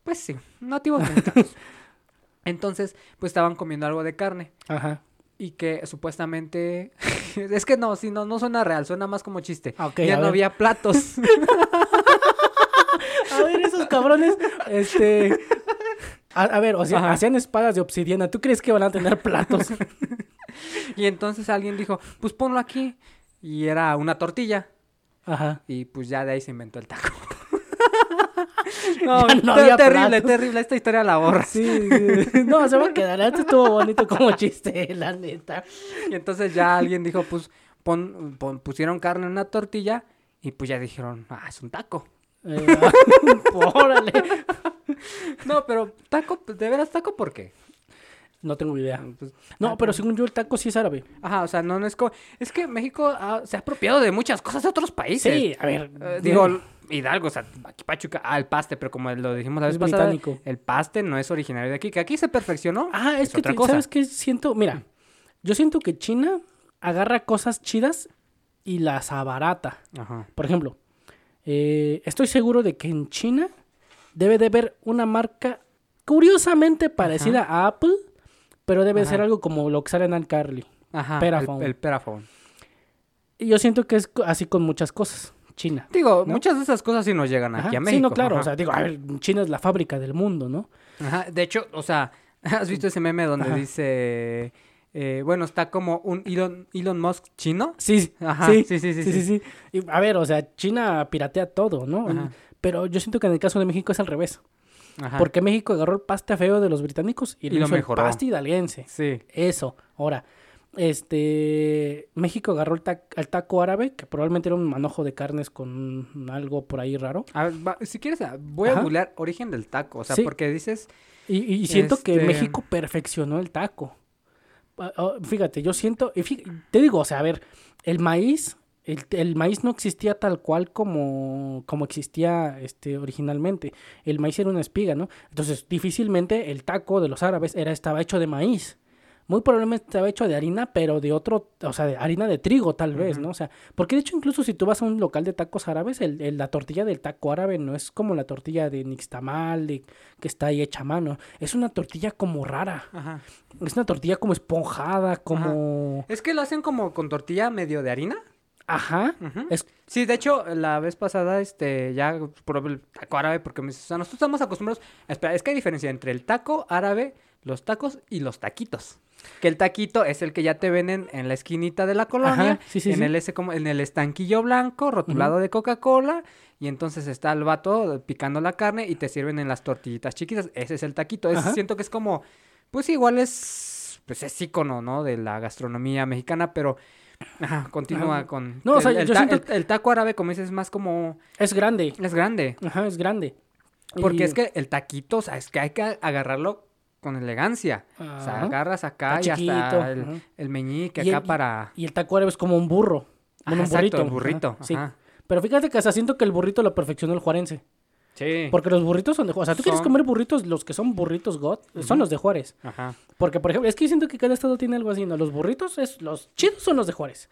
Pues sí, nativos mexicanos. Entonces, pues estaban comiendo algo de carne. Ajá. Y que supuestamente. es que no, si no, no suena real, suena más como chiste. Ah, ya no ver. había platos. A ver, esos cabrones, este... A, a ver, o sea, Ajá. hacían espadas de obsidiana. ¿Tú crees que van a tener platos? y entonces alguien dijo, pues ponlo aquí. Y era una tortilla. Ajá. Y pues ya de ahí se inventó el taco. no, no te- había terrible, terrible. Esta historia la borra. Sí, sí. no, se va a quedar. Esto estuvo bonito como chiste, la neta. Y entonces ya alguien dijo, pues pon- pon- pusieron carne en una tortilla. Y pues ya dijeron, ah, es un taco. Eh, órale. No, pero taco, pues, ¿de veras taco por qué? No tengo idea. Pues, No, pero según yo el taco sí es árabe. Ajá, o sea, no, no es como... Es que México ah, se ha apropiado de muchas cosas de otros países. Sí, a ver. Eh, digo, Hidalgo, o sea, aquí Pachuca, ah, el paste, pero como lo dijimos la Es vez pasada, británico. el paste no es originario de aquí, que aquí se perfeccionó. Ah, es, es que, otra te- cosa. ¿sabes qué? Siento, mira, yo siento que China agarra cosas chidas y las abarata. Ajá. Por ejemplo, eh, estoy seguro de que en China debe de haber una marca curiosamente parecida a Apple, pero debe Ajá. ser algo como lo que sale en Carly. Ajá. El, el Perafone. Y yo siento que es así con muchas cosas. China. Digo, ¿No? muchas de esas cosas sí nos llegan aquí a México. Sí, no, claro. ajá. O sea, digo, a ver, China es la fábrica del mundo, ¿no? Ajá, De hecho, o sea, ¿has visto ese meme donde Ajá. dice... eh, bueno, está como un Elon, Elon Musk chino? Sí, Ajá, sí, sí, sí, sí, sí, sí, sí. Y, a ver, o sea, China piratea todo, ¿no? Ajá. Pero yo siento que en el caso de México es al revés. Ajá. Porque México agarró el paste feo de los británicos y, Y lo hizo el mejoró. paste hidalguense. Sí. Eso. Ahora, este México agarró el, tac- el taco árabe, que probablemente era un manojo de carnes con algo por ahí raro. A ver, va- si quieres, ah, voy a googlear origen del taco. O sea, Sí. porque dices... Y, y siento que Este- México perfeccionó el taco. Ah, ah, Fíjate, yo siento, y fí- te digo, o sea, a ver, el maíz, el, el maíz no existía tal cual como, como existía este, originalmente. El maíz era una espiga, ¿no? Entonces, difícilmente el taco de los árabes era, estaba hecho de maíz. Muy probablemente estaba hecho de harina, pero de otro, o sea, de harina de trigo tal vez, ¿no? O sea, porque de hecho incluso si tú vas a un local de tacos árabes, el, el- la tortilla del taco árabe no es como la tortilla de nixtamal, de, que está ahí hecha a mano. Es una tortilla como rara. Ajá. Es una tortilla como esponjada, como... Es que lo hacen como con tortilla medio de harina. Ajá. Es... Sí, de hecho, la vez pasada, este, ya probé el taco árabe porque me o sea, nosotros estamos acostumbrados. Espera, es que hay diferencia entre el taco árabe, los tacos y los taquitos. Que el taquito es el que ya te venden en la esquinita de la colonia, Ajá, sí, sí, en sí. el ese como en el estanquillo blanco rotulado de Coca-Cola y entonces está el vato picando la carne y te sirven en las tortillitas chiquitas. Ese es el taquito. Ajá. siento que es como pues igual es pues es ícono, ¿no? de la gastronomía mexicana, pero ajá, continúa Ajá. con No, o el, sea, el yo ta- siento- el- el taco árabe como dices es más como Es grande. es grande. Ajá, es grande. Porque Y- es que el taquito, o sea, es que hay que agarrarlo con elegancia. O sea, agarras acá Está y hasta el, meñique Y acá el- para... Y el taco árabe es como un burro. Bueno, un exacto, burrito. el burrito, ajá, sí. ajá. Pero fíjate que hasta siento que el burrito lo perfeccionó el juarense. Sí. Porque los burritos son de Juárez. O sea, tú quieres comer burritos, los que son burritos God, son los de Juárez. Ajá. Porque, por ejemplo, es que yo siento que cada estado tiene algo así, ¿no? Los burritos, es, los chidos son los de Juárez.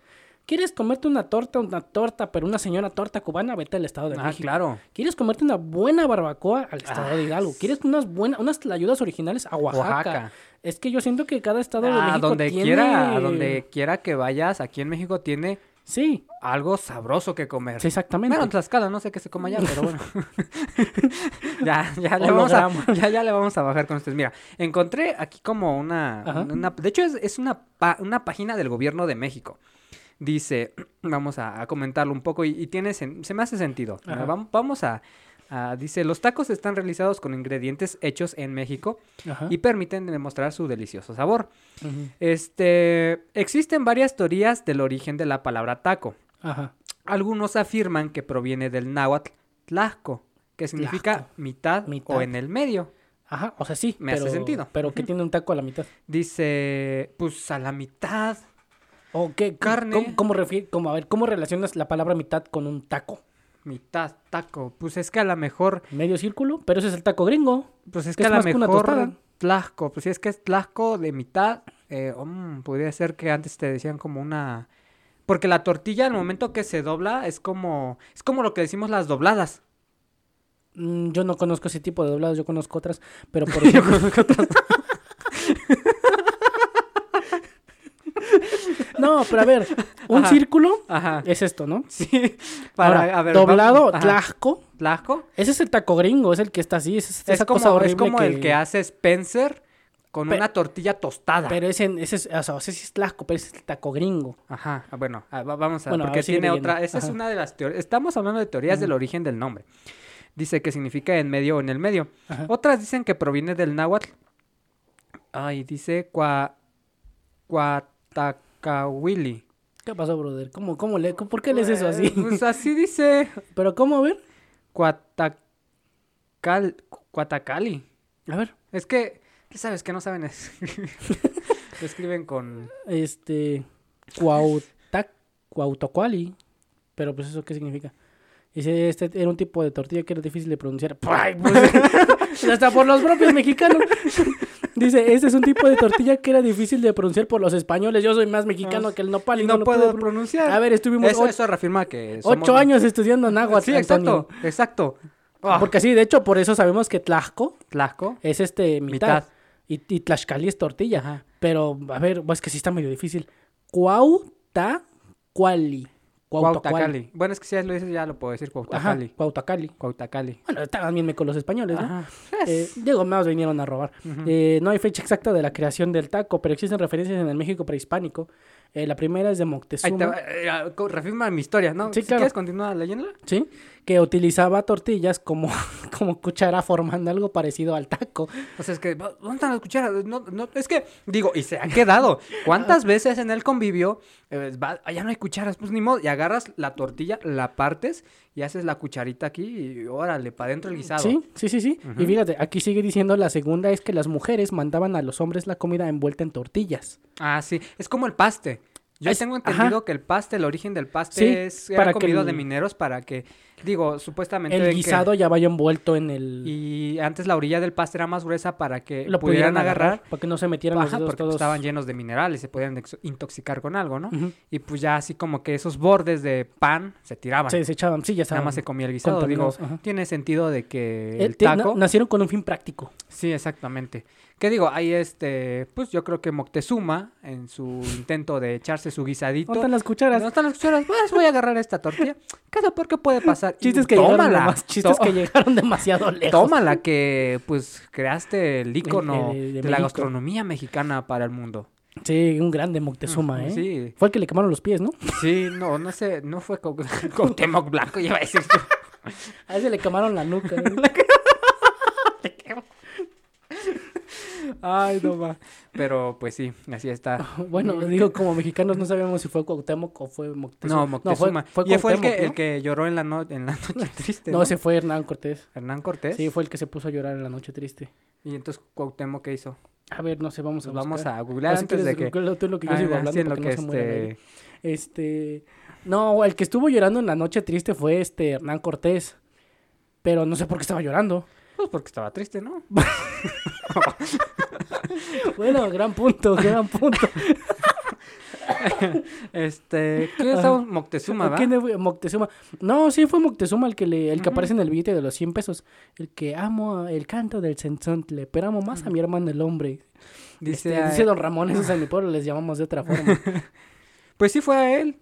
¿Quieres comerte una torta, una torta, pero una señora torta cubana? Vete al estado de Ah, México. claro. ¿Quieres comerte una buena barbacoa al estado Ah, de Hidalgo? ¿Quieres unas buenas, unas tlayudas originales a Oaxaca? Oaxaca. Es que yo siento que cada estado de a México donde tiene... quiera, a donde quiera que vayas, aquí en México tiene Sí, algo sabroso que comer. sí, exactamente. Bueno, en Tlaxcala, no sé qué se coma allá, pero bueno. ya, ya le, vamos a, ya, ya le vamos a bajar con ustedes. Mira, encontré aquí como una- de hecho, es, es una, pa- una página del gobierno de México. Dice, vamos a, a comentarlo un poco y, y tiene, se me hace sentido. Ajá. Vam- Vamos a, a- Dice, los tacos están realizados con ingredientes hechos en México Ajá. y permiten demostrar su delicioso sabor. Este, existen varias teorías del origen de la palabra taco. Ajá. Algunos afirman que proviene del náhuatl tlaxco, que significa mitad, Mitad. o en el medio. Ajá, o sea, sí. Me hace sentido. Pero que tiene un taco a la mitad. Dice, pues a la mitad, ¿O qué? Carne. ¿Cómo, cómo refiere- cómo, a ver, ¿cómo relacionas la palabra mitad con un taco? mitad taco. Pues es que a lo mejor, Medio círculo, pero ese es el taco gringo. pues es Que es a lo mejor tlaxco, pues si es que es tlaxco de mitad, eh, mm, podría ser que antes te decían como una... Porque la tortilla al momento que se dobla es como, es como lo que decimos las dobladas. Mm, yo no conozco ese tipo de doblados, yo conozco otras. Pero por ejemplo. No, pero a ver, un Ajá. círculo Ajá. es esto, ¿no? Sí. Para, Ahora, a ver, doblado, vamos- ajá. tlaxco. Tlaxco. Ese es el taco gringo, es el que está así. Es, Es esa como, cosa es horrible como el que hace Spencer con Pe- una tortilla tostada. Pero ese, ese es, o sea, ese sí es tlaxco, pero ese es el taco gringo. Ajá, ah, bueno, ah, va- vamos a Bueno, a porque ver, sigue tiene leyendo. otra, esa es Ajá. una de las teorías, estamos hablando de teorías del origen del nombre. Dice que significa en medio o en el medio. Ajá. Otras dicen que proviene del náhuatl. Ay, dice cua, cuatacahuili. ¿Qué pasó, brother? ¿Cómo, cómo le, ¿Por qué lees eso así? Eh, Pues así dice ¿Pero cómo? A ver. cuatacal, cuatacali. A ver. Es que, ¿qué sabes? Que no saben escribir. Lo escriben con... Este. Cuautac. Cuautocuali. Pero, pues, ¿eso qué significa? Dice, este era un tipo de tortilla que era difícil de pronunciar. ¡Ay, pues! hasta por los propios mexicanos. Dice, este es un tipo de tortilla que era difícil de pronunciar por los españoles. Yo soy más mexicano que el nopal y, no, lo puedo puedo pro- pronunciar. A ver, estuvimos Eso, o- eso reafirma que somos- ocho años estudiando náhuatl, Sí, Antonio. exacto, exacto. Ah, Porque sí, de hecho, por eso sabemos que Tlaxco Tlaxco. es este mitad. Mitad. Y, y Tlaxcali es tortilla. Ajá. Pero, a ver, es que sí está medio difícil. Cuautacuali. Cuautacuali. Cuautacali. Bueno, es que si ya lo dices, ya lo puedo decir. Ajá, Cuautacali. Cuautacali. Cuautacali. Bueno, también me con los españoles, ¿no? Ajá. Eh, digo, más vinieron a robar. Eh, no hay fecha exacta de la creación del taco, pero existen referencias en el México prehispánico. Eh, la primera es de Ahí te Moctezuma, eh, ah, refirma mi historia, ¿no? Sí, claro. quieres continuar leyéndola. ¿sí? Que utilizaba tortillas como, como cuchara formando algo parecido al taco. O sea, es que, ¿dónde están las cucharas? No, no, es que, digo, y se ha quedado. ¿Cuántas veces en el convivio, eh, va, allá no hay cucharas? Pues ni modo, y agarras la tortilla, la partes y haces la cucharita aquí y órale, para adentro el guisado. Sí, sí, sí, sí. Y fíjate, aquí sigue diciendo la segunda es que las mujeres mandaban a los hombres la comida envuelta en tortillas. Ah, sí, es como el paste. Yo Es- tengo ajá. entendido que el paste, el origen del paste Sí, es era para que comido el- de mineros para que, digo, supuestamente El que- guisado ya vaya envuelto en el... y antes la orilla del paste era más gruesa para que lo pudieran agarrar, para que no se metieran los Ajá, dedos porque pues, todos. estaban llenos de minerales, se podían intoxicar con algo, ¿no? Y pues ya así como que esos bordes de pan se tiraban. Se desechaban, sí, ya Nada estaban. más se comía el guisado. Digo, tiene sentido de que Eh, el taco... nacieron con un fin práctico. Sí, exactamente. ¿Qué digo? Ahí este, pues yo creo que Moctezuma, en su intento de echarse su guisadito... ¿Dónde están las cucharas? ¿Dónde están las cucharas? Pues voy a agarrar esta tortilla. ¿Qué es lo peor que puede pasar? Chistes que, llegaron, chistes que demasiado lejos. Tómala que pues creaste el el de de, la gastronomía mexicana para el mundo. Sí, un grande Moctezuma, ¿eh? Sí, Fue el que le quemaron los pies, ¿no? sí, no, no sé, no fue con Cuauhtémoc Blanco, iba a decir. A ese le quemaron la nuca. ¿eh? Ay, no va. Pero pues sí, así está. bueno, digo, como mexicanos no sabemos si fue Cuauhtémoc o fue Moctezuma. No, Moctezuma. fue, y fue el que, el ¿no? que lloró en la, no- en la noche triste. No, No, ese fue Hernán Cortés. Hernán Cortés. Sí, fue el que se puso a llorar en la noche triste. Y entonces Cuauhtémoc, ¿qué hizo? A ver, no sé, vamos a vamos buscar. a googlear si antes de que... tú lo que yo Ah, sigo ah, hablando para que que no se muera este... Este, no, el que estuvo llorando en la noche triste fue este Hernán Cortés. Pero no sé por qué estaba llorando. Pues porque estaba triste, ¿no? Bueno, gran punto, gran punto. Este, ¿qué estamos? Moctezuma. ¿Quién fue? Moctezuma. No, sí fue Moctezuma el que le, el que aparece en el billete de los 100 pesos. El que amo el canto del cenzontle, pero amo más a mi hermano el hombre. Dice, Este, dice Don Ramón, esos en mi pueblo les llamamos de otra forma. Pues sí fue a él.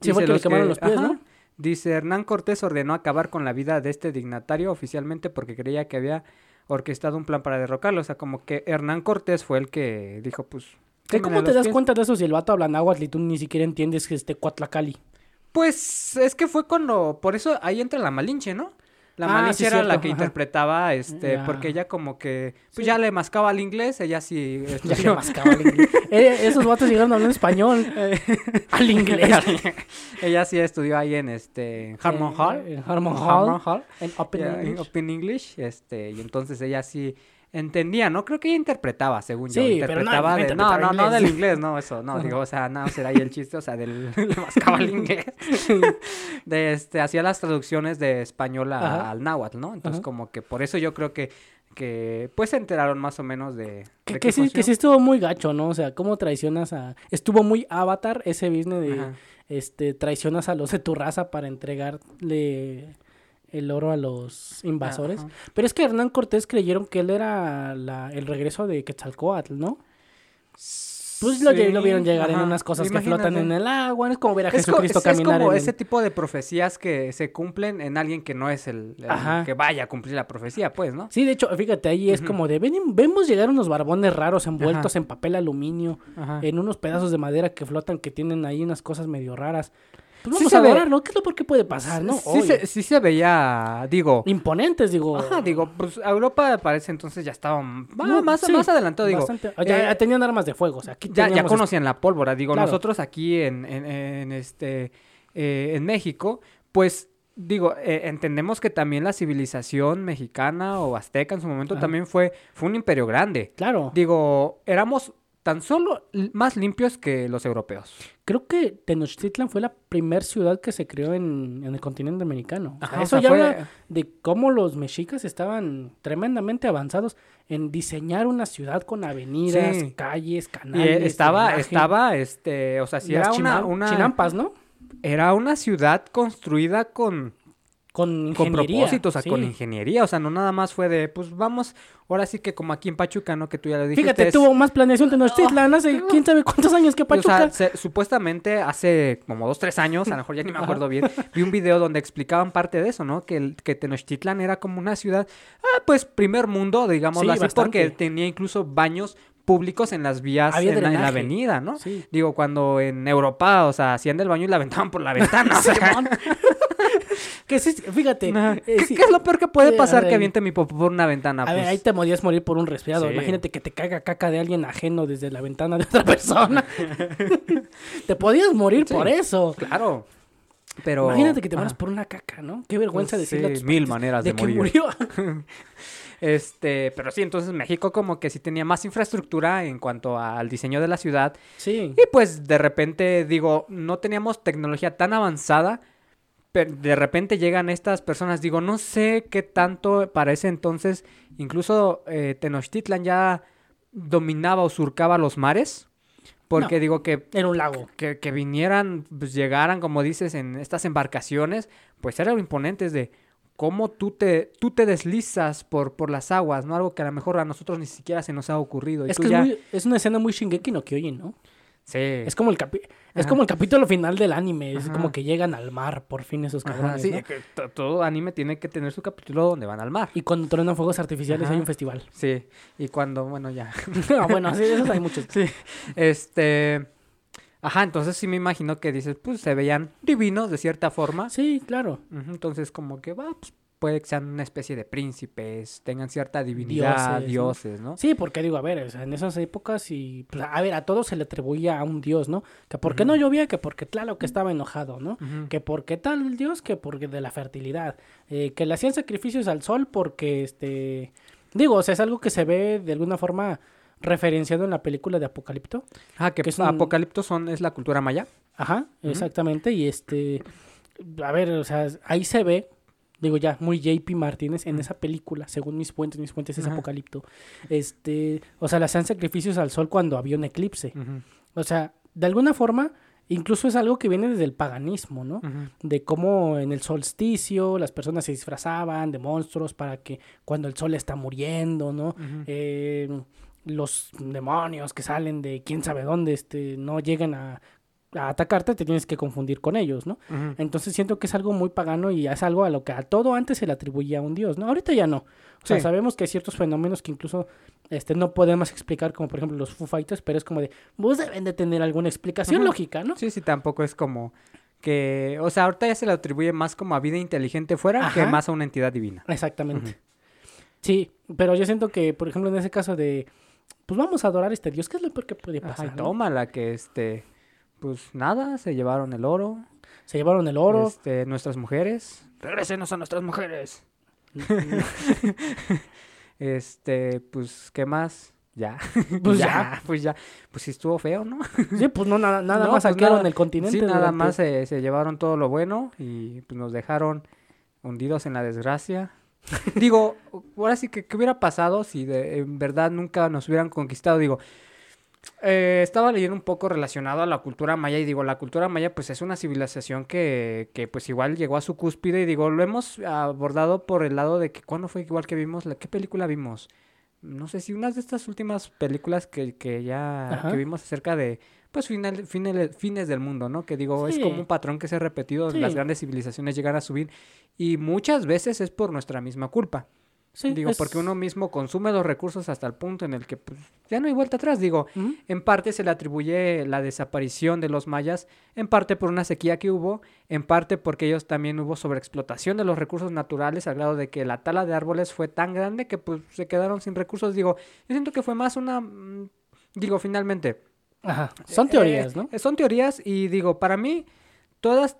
Sí, fue el que le quemaron los pies, ajá. ¿no? Dice, Hernán Cortés ordenó acabar con la vida de este dignatario oficialmente porque creía que había orquestado un plan para derrocarlo. O sea, como que Hernán Cortés fue el que dijo, pues... ¿Qué, ¿Cómo te das pies. cuenta de eso si el vato habla náhuatl y tú ni siquiera entiendes que este Cuatlacali? Pues es que fue cuando... Por eso ahí entra la Malinche, ¿no? La Ah, Malinche sí, era la que ajá. interpretaba, este, Ya. porque ella como que... Pues Sí. ya le mascaba al inglés, ella sí... Ya le mascaba el inglés. Eh, esos vatos llegaron a hablar español. al inglés. ella sí estudió ahí en este... Harmon Eh, Hall. En Harmon Harmon Hall. Hall. En Open Ya, en English. Open English, este, y entonces ella sí entendía, ¿no? Creo que ella interpretaba, según yo. Sí, pero no, interpretaba no de, no, interpretaba no, no del inglés, no, eso, no, digo, o sea, no, será ahí el chiste, o sea, del, le mascaba el inglés. De este, hacía las traducciones de español a- Ajá. al náhuatl, ¿no? Entonces, Ajá. como que por eso yo creo que, que, pues se enteraron más o menos de... Que, de que qué sí, que sí estuvo muy gacho, ¿no? O sea, ¿cómo traicionas a... Estuvo muy avatar ese business de... Ajá. Este, traicionas a los de tu raza para entregarle el oro a los invasores. Ajá. Pero es que Hernán Cortés creyeron que él era la- el regreso de Quetzalcóatl, ¿no? Pues lo, lle- lo vieron Sí, llegar en unas cosas que flotan en el agua. Es como ver a Es, Jesucristo es- es caminar como en... ese tipo de profecías que se cumplen en alguien que no es el, el que vaya a cumplir la profecía, pues, ¿no? Sí, de hecho, fíjate, ahí es como de... ven- vemos llegar unos barbones raros envueltos en papel aluminio, en unos pedazos de madera que flotan, que tienen ahí unas cosas medio raras. Pues Sí vamos se a ve- adorarlo. ¿Qué es lo peor que puede pasar, no? Sí, se, sí se veía, digo, Imponentes, digo. ajá, digo, pues Europa parece entonces ya estaba No, más, sí, más adelantado, digo. bastante- ya, eh, ya tenían armas de fuego, o sea, aquí ya, ya teníamos- conocían la pólvora, digo, Claro. nosotros aquí en, en, en este, eh, en México, pues, digo, eh, entendemos que también la civilización mexicana o azteca en su momento Ajá. también fue, fue un imperio grande. Claro, Digo, éramos tan solo más limpios que los europeos. creo que Tenochtitlan fue la primera ciudad que se creó en, en el continente americano. O sea, Ajá, o eso sea, ya fue- habla de cómo los mexicas estaban tremendamente avanzados en diseñar una ciudad con avenidas, Sí. calles, Y canales. eh, estaba, drenaje, estaba, este, o sea, si era una, una, chinampas, ¿no? era una ciudad construida con, Con con ingeniería. propósito, o sea, sí. con ingeniería, o sea, no nada más fue de, pues vamos, ahora sí que como aquí en Pachuca, ¿no? Que tú ya lo dijiste. Fíjate, es- tuvo más planeación Tenochtitlan hace quién sabe cuántos años que o Pachuca. sea, se- supuestamente hace como dos, tres años, a lo mejor ya ni me acuerdo bien, vi un video donde explicaban parte de eso, ¿no? Que, el, que Tenochtitlan era como una ciudad, ah, pues primer mundo, digámoslo Sí, así, porque tenía incluso baños públicos en las vías, en la, en la drenaje. avenida, ¿no? Sí. Digo, cuando en Europa, o sea, hacían del baño y la aventaban por la ventana. o sea. que sí, fíjate. Eh, ¿Qué, sí. qué es lo peor que puede Eh, pasar que aviente mi popó por una ventana? A ver, Pues, ahí te podías morir por un resfriado. Sí. Imagínate que te caiga caca de alguien ajeno desde la ventana de otra persona. te podías morir por eso. Claro. Pero. Imagínate que te mueras por una caca, ¿no? Qué vergüenza Sí, decirle a tus mil maneras de que morir. murió. Este, pero sí, entonces México como que sí tenía más infraestructura en cuanto al diseño de la ciudad. Sí. Y pues de repente, digo, no teníamos tecnología tan avanzada. De repente llegan estas personas, digo, no sé qué tanto para ese entonces, incluso eh, Tenochtitlan ya dominaba o surcaba los mares. Porque No. digo que Era un lago. que, que vinieran, pues llegaran, como dices, en estas embarcaciones, pues era lo imponente es de cómo tú te, tú te deslizas por, por las aguas, ¿no? Algo que a lo mejor a nosotros ni siquiera se nos ha ocurrido. Y Es tú que es, ya- muy- es una escena muy Shingeki no Kyojin, ¿no? Sí. Es como el capi- es como el capítulo final del anime, es Ajá. como que llegan al mar por fin esos cabrones, sí, ¿no? que to- todo anime tiene que tener su capítulo donde van al mar. Y cuando truenan fuegos artificiales Ajá. hay un festival. Sí, y cuando, bueno, ya. ah, bueno, sí, esos hay muchos. Sí, este... Ajá, entonces sí me imagino que dices, pues se veían divinos de cierta forma. Sí, claro. Entonces, como que va, pues, puede que sean una especie de príncipes, tengan cierta divinidad, Dioses, ¿no? dioses, ¿no? Sí, porque digo, a ver, o sea, en esas épocas y pues, a ver, a todos se le atribuía a un dios, ¿no? Que porque no llovía, que porque claro que estaba enojado, ¿no? Que porque tal dios, que porque de la fertilidad, eh, que le hacían sacrificios al sol porque este digo, o sea, es algo que se ve de alguna forma referenciado en la película de Apocalipto. Ah, que, que es un- Apocalipto son, es la cultura maya. Ajá, exactamente. Y este, a ver, o sea, ahí se ve, digo ya, muy JP Martínez en esa película, según mis fuentes, mis fuentes es Ajá. Apocalipto. Este, o sea, le hacían sacrificios al sol cuando había un eclipse. O sea, de alguna forma, incluso es algo que viene desde el paganismo, ¿no? De cómo en el solsticio las personas se disfrazaban de monstruos para que cuando el sol está muriendo, ¿no? Eh, los demonios que salen de quién sabe dónde este, no llegan a, a atacarte, te tienes que confundir con ellos, ¿no? Entonces siento que es algo muy pagano y es algo a lo que a todo antes se le atribuía a un dios, ¿no? Ahorita ya no. O sea, Sí. sabemos que hay ciertos fenómenos que incluso este, no podemos explicar, como por ejemplo los Foo Fighters, pero es como de, pues deben de tener alguna explicación lógica, ¿no? Sí, sí, tampoco es como que, o sea, ahorita ya se le atribuye más como a vida inteligente fuera que Ajá. más a una entidad divina. Exactamente. Sí, pero yo siento que, por ejemplo, en ese caso de, pues vamos a adorar a este dios, ¿qué es lo peor que puede Ajá, pasar? y no? tómala, que este, pues nada, se llevaron el oro. Se llevaron el oro. Este, nuestras mujeres. Regrésenos a nuestras mujeres. Este, pues, ¿qué más? Ya. Pues ya. Pues ya. Pues sí estuvo feo, ¿no? Sí, pues no, nada, nada No, más pues saquearon nada. el continente. Sí, nada más se, se llevaron todo lo bueno y pues, nos dejaron hundidos en la desgracia. Digo, ahora sí que, ¿qué hubiera pasado si de, en verdad nunca nos hubieran conquistado? Digo, eh, estaba leyendo un poco relacionado a la cultura maya y digo, la cultura maya pues es una civilización que, que pues igual llegó a su cúspide y digo, lo hemos abordado por el lado de que cuando fue igual que vimos, la, ¿qué película vimos? No sé si unas de estas últimas películas que, que ya que vimos acerca de pues final, fines del mundo, ¿no? Que digo, es como un patrón que se ha repetido, Sí. las grandes civilizaciones llegan a subir y muchas veces es por nuestra misma culpa. Sí, Digo, es- porque uno mismo consume los recursos hasta el punto en el que pues, ya no hay vuelta atrás. Digo, en parte se le atribuye la desaparición de los mayas, en parte por una sequía que hubo, en parte porque ellos también hubo sobreexplotación de los recursos naturales al grado de que la tala de árboles fue tan grande que pues se quedaron sin recursos. Digo, yo siento que fue más una... mm, Digo, finalmente, Ajá. Son eh, teorías, ¿no? eh, son teorías y digo, para mí todas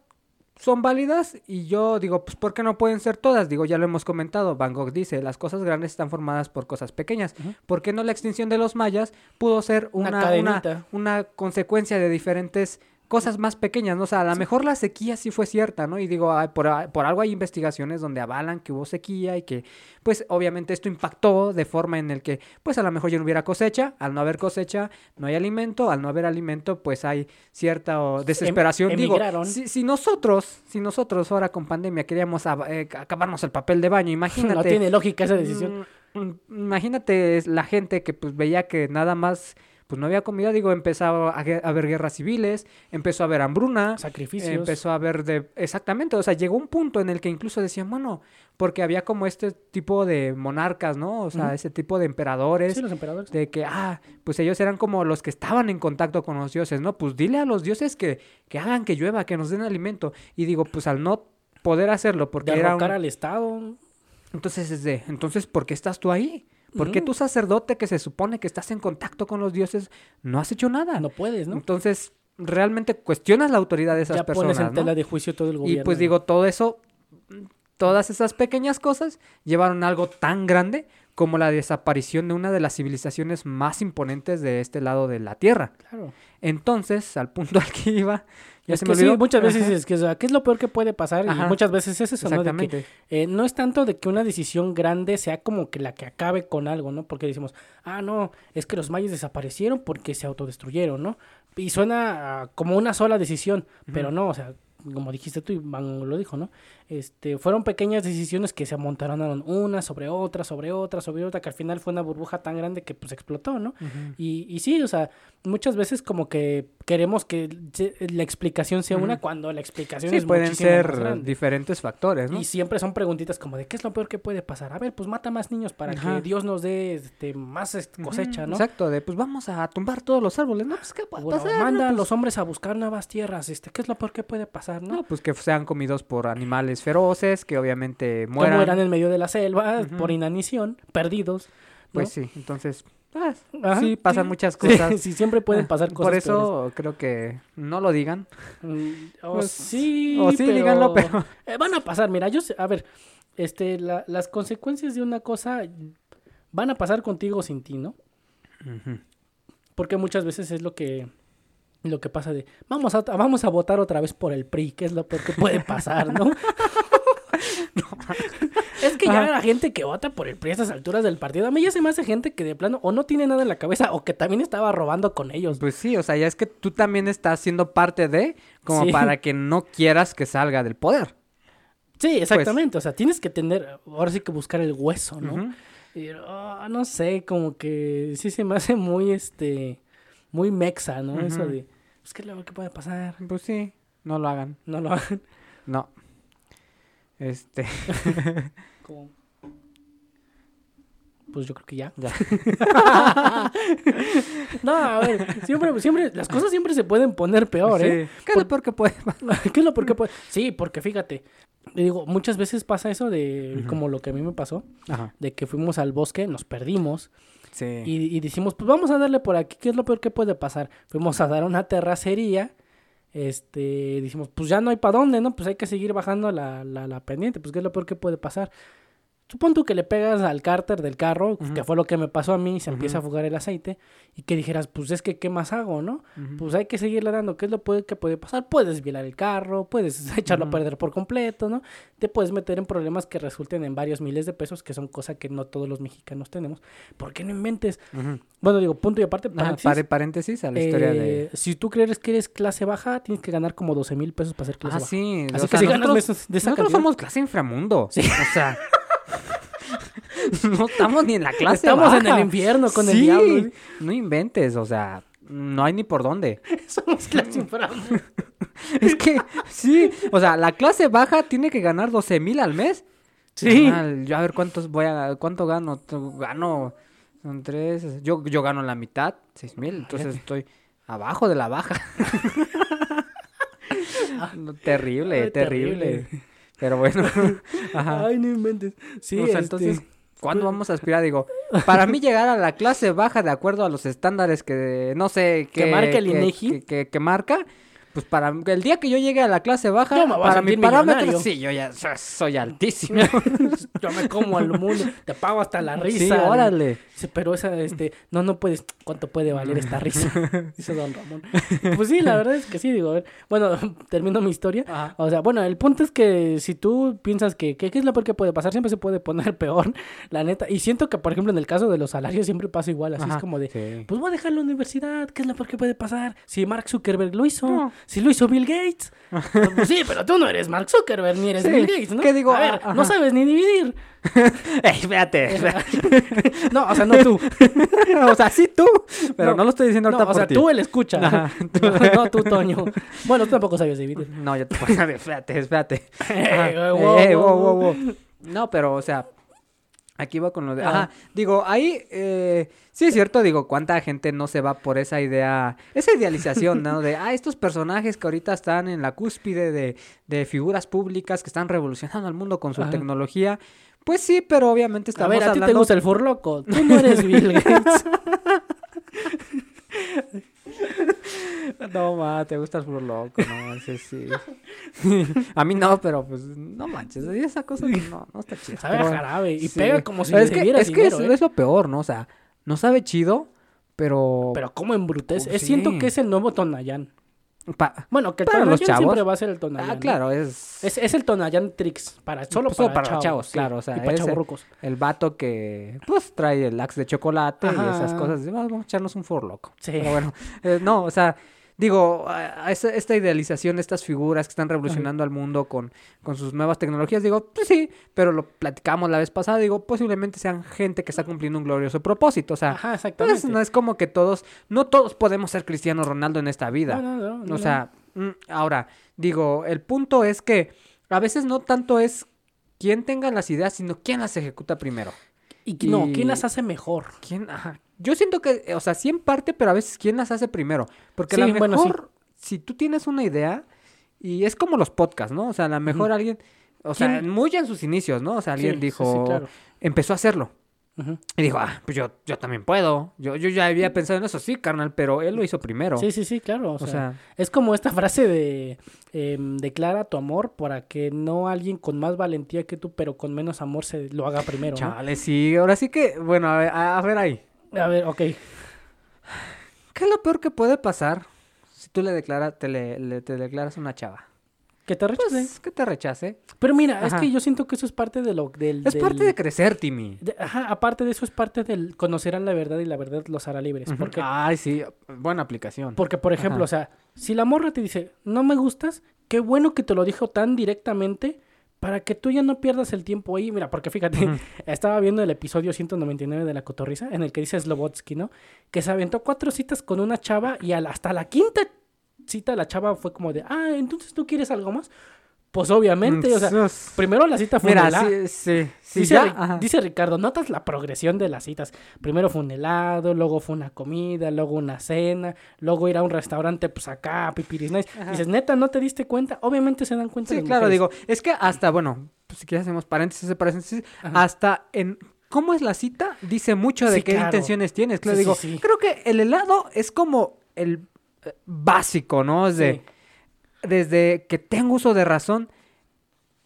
son válidas y yo digo, pues ¿por qué no pueden ser todas? Digo, ya lo hemos comentado, Van Gogh dice, las cosas grandes están formadas por cosas pequeñas. Ujú. ¿Por qué no la extinción de los mayas pudo ser Una una, una consecuencia de diferentes cosas más pequeñas, ¿no? O sea, a lo mejor la sequía sí fue cierta, ¿no? Y digo, ay, por, a- por algo hay investigaciones donde avalan que hubo sequía y que, pues, obviamente esto impactó de forma en el que, pues, a lo mejor ya no hubiera cosecha, al no haber cosecha no hay alimento, al no haber alimento, pues, hay cierta oh, desesperación. digo, si, si nosotros, si nosotros ahora con pandemia queríamos eh, acabarnos el papel de baño, imagínate. No tiene lógica esa decisión. Mm, mm, Imagínate la gente que pues veía que nada más pues no había comida, digo, empezaba a, haber guerras civiles, empezó a haber hambruna, Sacrificios. empezó a haber de exactamente, o sea, llegó un punto en el que incluso decían, bueno, porque había como este tipo de monarcas, ¿no? O sea, ese tipo de emperadores Sí, los emperadores. de que, ah, pues ellos eran como los que estaban en contacto con los dioses, ¿no? Pues dile a los dioses que, que hagan que llueva, que nos den alimento. Y digo, pues al no poder hacerlo, porque era un- Derrocar al Estado. entonces es de, entonces, ¿por qué estás tú ahí? ¿Por qué Ujú. tú sacerdote que se supone que estás en contacto con los dioses no has hecho nada? No puedes, ¿no? Entonces, realmente cuestionas la autoridad de esas ya personas, pones en ¿no? tela de juicio todo el Y gobierno. pues digo, todo eso, todas esas pequeñas cosas llevaron a algo tan grande como la desaparición de una de las civilizaciones más imponentes de este lado de la Tierra. Claro. Entonces, al punto al que iba, ya es se que me sí, olvidó. muchas veces Ajá, es que, o sea, ¿qué es lo peor que puede pasar? Ajá. Y muchas veces es eso, ¿no? De que, Exactamente. eh, no es tanto de que una decisión grande sea como que la que acabe con algo, ¿no? Porque decimos, ah, no, es que los mayas desaparecieron porque se autodestruyeron, ¿no? Y suena ah, como una sola decisión, pero no, o sea, como dijiste tú y Van lo dijo, ¿no? Este, fueron pequeñas decisiones que se amontonaron una sobre otra, sobre otra, sobre otra, que al final fue una burbuja tan grande que pues explotó, ¿no? Y, y sí, o sea, muchas veces como que queremos que la explicación sea una cuando la explicación Sí, es pueden ser diferentes factores, ¿no? Y siempre son preguntitas como de qué es lo peor que puede pasar. A ver, pues mata más niños para Ajá. que Dios nos dé este, más este, cosecha, ¿no? Exacto, de pues vamos a tumbar todos los árboles, ¿no? Pues qué puede O pasar, ¿no? manda a Pues, los hombres a buscar nuevas tierras, este, ¿qué es lo peor que puede pasar, no? no, pues que sean comidos por animales feroces, que obviamente que mueran. mueran en medio de la selva por inanición, perdidos. ¿no? Pues sí, entonces, ah, Ajá, sí, pasan sí. muchas Sí, cosas. sí, siempre pueden pasar cosas Por eso creo que no lo digan. Mm, o Pues, sí, o sí, díganlo, pero- Eh, van a pasar, mira, yo sé- a ver, este, la- las consecuencias de una cosa van a pasar contigo o sin ti, ¿no? Porque muchas veces es lo que lo que pasa de vamos a vamos a votar otra vez por el PRI, que es lo peor que puede pasar, ¿no? es que ya Ajá. la gente que vota por el PRI a estas alturas del partido, a mí ya se me hace gente que de plano o no tiene nada en la cabeza o que también estaba robando con ellos. Pues sí, o sea, ya es que tú también estás siendo parte de, como Sí. para que no quieras que salga del poder. Sí, exactamente, o sea, tienes que tener ahora sí que buscar el hueso, ¿no? Ujú. Y, ah, no sé, como que sí se me hace muy este muy mexa, ¿no? Eso de pues qué es lo que puede pasar, Pues sí, no lo hagan. no lo hagan. No. Este, Como... Pues yo creo que ya. ya. No, a ver, siempre, siempre, las cosas siempre se pueden poner peor, ¿eh? Sí. ¿Qué es lo peor que puede ¿Qué es lo por qué puede? Sí, porque fíjate, digo, muchas veces pasa eso de, como lo que a mí me pasó, Ajá. de que fuimos al bosque, nos perdimos Y, y decimos, pues vamos a darle por aquí, ¿qué es lo peor que puede pasar? Fuimos a dar una terracería, este, dijimos, pues ya no hay para dónde, ¿no? Pues hay que seguir bajando la, la, la pendiente, pues ¿qué es lo peor que puede pasar? Supón tú que le pegas al cárter del carro, que fue lo que me pasó a mí, se empieza a fugar el aceite, y que dijeras, pues es que, ¿qué más hago, no? Pues hay que seguirle dando, ¿qué es lo puede, que puede pasar? Puedes violar el carro, puedes echarlo a perder por completo, ¿no? Te puedes meter en problemas que resulten en varios miles de pesos, que son cosas que no todos los mexicanos tenemos. ¿Por qué no inventes? Bueno, digo, punto y aparte, paréntesis, pare- paréntesis a la historia de... eh, Si tú crees que eres clase baja, tienes que ganar como 12 mil pesos para ser clase Ah, baja. sí. Así o que sea, si ganas meses de esa nosotros cantidad- somos clase inframundo. O sea... no estamos ni en la clase Estamos en baja. el infierno con el diablo. No inventes, o sea, no hay ni por dónde. Somos clase. Es que, sí, o sea, la clase baja tiene que ganar 12 mil al mes. Sí. Carnal, yo a ver cuántos voy a, cuánto gano. Gano, son tres, yo, yo gano la mitad, 6 mil, entonces estoy abajo de la baja. Terrible, Ay, terrible, terrible. Pero bueno, ajá. Ay, no inventes. Sí, O sea, este, entonces, ¿cuándo vamos a aspirar? Digo, para mí llegar a la clase baja de acuerdo a los estándares que, no sé, Que marca el que- INEGI. Que, que- que marca, pues para el día que yo llegue a la clase baja, Yo me voy a para mi parámetro, sí, yo ya so- soy altísimo. Yo me como al mundo, te pago hasta la risa. sí, órale. Dice, pero esa, este, no, no puedes, ¿cuánto puede valer esta risa? Dice Don Ramón. Pues sí, la verdad es que sí, digo, a ver, bueno, termino mi historia. Ajá. O sea, bueno, el punto es que si tú piensas que, que qué es lo peor que puede pasar, siempre se puede poner peor, la neta. Y siento que, por ejemplo, en el caso de los salarios siempre pasa igual, así Ajá, es como de, sí. pues voy a dejar la universidad, ¿qué es lo peor que puede pasar? Si Mark Zuckerberg lo hizo, No. Si lo hizo Bill Gates. Pues sí, pero tú no eres Mark Zuckerberg ni eres Sí, Bill Gates, ¿no? ¿qué digo? A ver, Ah, no sabes ni dividir. Ey, espérate. No, o sea, no tú. o sea, sí tú, pero no, No, lo estoy diciendo No, ahorita o por sea, tú el escucha. Ajá, No, tú, Toño. Bueno, tú tampoco sabías dividir. No, ya te espérate, espérate. Wow, wow. wow. No, pero, o sea, aquí va con lo de... Ajá. Ajá, digo, ahí, eh, sí es cierto, digo, cuánta gente no se va por esa idea, esa idealización, ¿no? De, ah, estos personajes que ahorita están en la cúspide de, de figuras públicas que están revolucionando al mundo con su Ajá. tecnología. Pues sí, pero obviamente A estamos ver, a ti te hablando... gusta el furloco. Tú no eres Bill Gates. No, ma, te gusta el furloco, no, ese sí. a mí no, pero pues no manches, esa cosa no, no está chida. Sabe a Pero bueno, jarabe y sí. pega como si es le que, dieras es que es, ¿eh? es lo peor, ¿no? O sea, no sabe chido, pero... Pero como embrutece. Oh, Es- Siento sí. que es el nuevo Tonayán. Pa- Bueno, que el Para los chavos. siempre va a ser el Tonayán. ah, claro, es... Es, es el Tonayán Tricks. Para, solo Pues para, para los chavos, claro, o sea, y para ese- chavorrucos. El vato que, pues, trae el axe de chocolate y Ajá. esas cosas. Dice, "Vamos a echarnos un for loco. Sí. Pero bueno, eh, no, o sea, digo, a- esta idealización de estas figuras que están revolucionando al mundo con, con sus nuevas tecnologías, digo, pues sí, pero lo platicamos la vez pasada, digo, posiblemente sean gente que está cumpliendo un glorioso propósito. O sea, Ajá, pues no es como que todos, no todos podemos ser Cristiano Ronaldo en esta vida. No, no, no, O sea, mm, ahora, digo, el punto es que a veces no tanto es quién tenga las ideas, sino quién las ejecuta primero. Y, no, y- ¿quién las hace mejor? ¿Quién? Ajá. Yo siento que, o sea, sí en parte, pero a veces quién las hace primero. Porque a Sí, lo bueno, mejor, si tú tienes una idea, y es como los podcasts, ¿no? O sea, a lo mejor alguien, o sea, ¿Quién? muy en sus inicios, ¿no? O sea, alguien Sí, dijo, claro. empezó a hacerlo. Y dijo, ah, pues yo, yo también puedo. Yo, yo ya había pensado en eso, sí, carnal, pero él lo hizo primero. Sí, sí, sí, claro. O, O sea, sea, es como esta frase de em, declara tu amor para que no alguien con más valentía que tú, pero con menos amor, se lo haga primero. ¿no? chale, sí, ahora sí que, bueno, a ver, a- a ver ahí. A ver, ok. ¿Qué es lo peor que puede pasar si tú le declaras, te, le, le- te declaras una chava? Que te rechace. Pues que te rechace. pero mira, es que yo siento que eso es parte de lo del. Es parte de crecer, Timmy. de- ajá, aparte de eso es parte del conocerán la verdad y la verdad los hará libres. Porque, Ay, sí, buena aplicación. porque, por ejemplo, Ajá. o sea, si la morra te dice, no me gustas, qué bueno que te lo dijo tan directamente para que tú ya no pierdas el tiempo ahí. Mira, porque fíjate, estaba viendo el episodio 199 de La Cotorrisa, en el que dice Slobotsky, ¿no? Que se aventó cuatro citas con una chava y hasta la quinta cita la chava fue como de, ah, entonces tú quieres algo más. Pues obviamente, o sea, Sus- primero la cita fue Mira, sí, sí, sí, dice, ya, dice Ricardo, notas la progresión de las citas. Primero fue un helado, luego fue una comida, luego una cena, luego ir a un restaurante, pues acá, pipiris nice. Dices, neta, ¿no te diste cuenta? Obviamente se dan cuenta Sí, las claro, mujeres. digo, es que hasta, bueno, pues si quieres hacemos paréntesis, paréntesis, Ajá. hasta en cómo es la cita dice mucho de Sí, qué claro. intenciones tienes. Claro, digo, creo que el helado es como el eh, básico, ¿no? Es de. Desde que tengo uso de razón,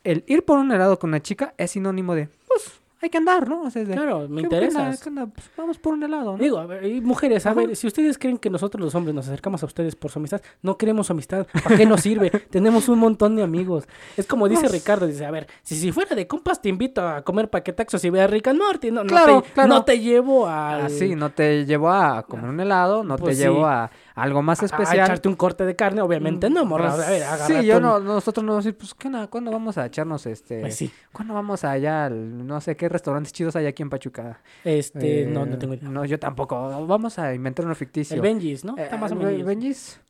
el ir por un helado con una chica es sinónimo de, pues, hay que andar, ¿no? O sea, de, Claro, me ¿qué- qué onda? interesas. ¿Qué onda? Pues, vamos por un helado, ¿no? Digo, a ver, y mujeres, a Ajá. ver, si ustedes creen que nosotros los hombres nos acercamos a ustedes por su amistad, no queremos su amistad. ¿Para qué nos sirve? Tenemos un montón de amigos. Es como dice Pues- Ricardo, dice, a ver, si, si fuera de compas te invito a comer paquetaxos y ve a Rick and Morty, no, no Claro, te, claro. no te llevo al... Ah, sí, no te llevo a comer un helado, no Pues te sí. llevo a algo más a- a especial. echarte un corte de carne, obviamente no, morra. Pues, a ver, agárrate sí, yo un- no, nosotros no vamos a decir, pues, ¿qué nada? ¿Cuándo vamos a echarnos este? Pues sí. ¿Cuándo vamos allá al, no sé qué restaurantes chidos hay aquí en Pachuca? Este, no, Eh, no tengo idea. No, yo tampoco. Vamos a inventar uno ficticio. El Benjis, ¿no? Eh, Está más o el. Benjis.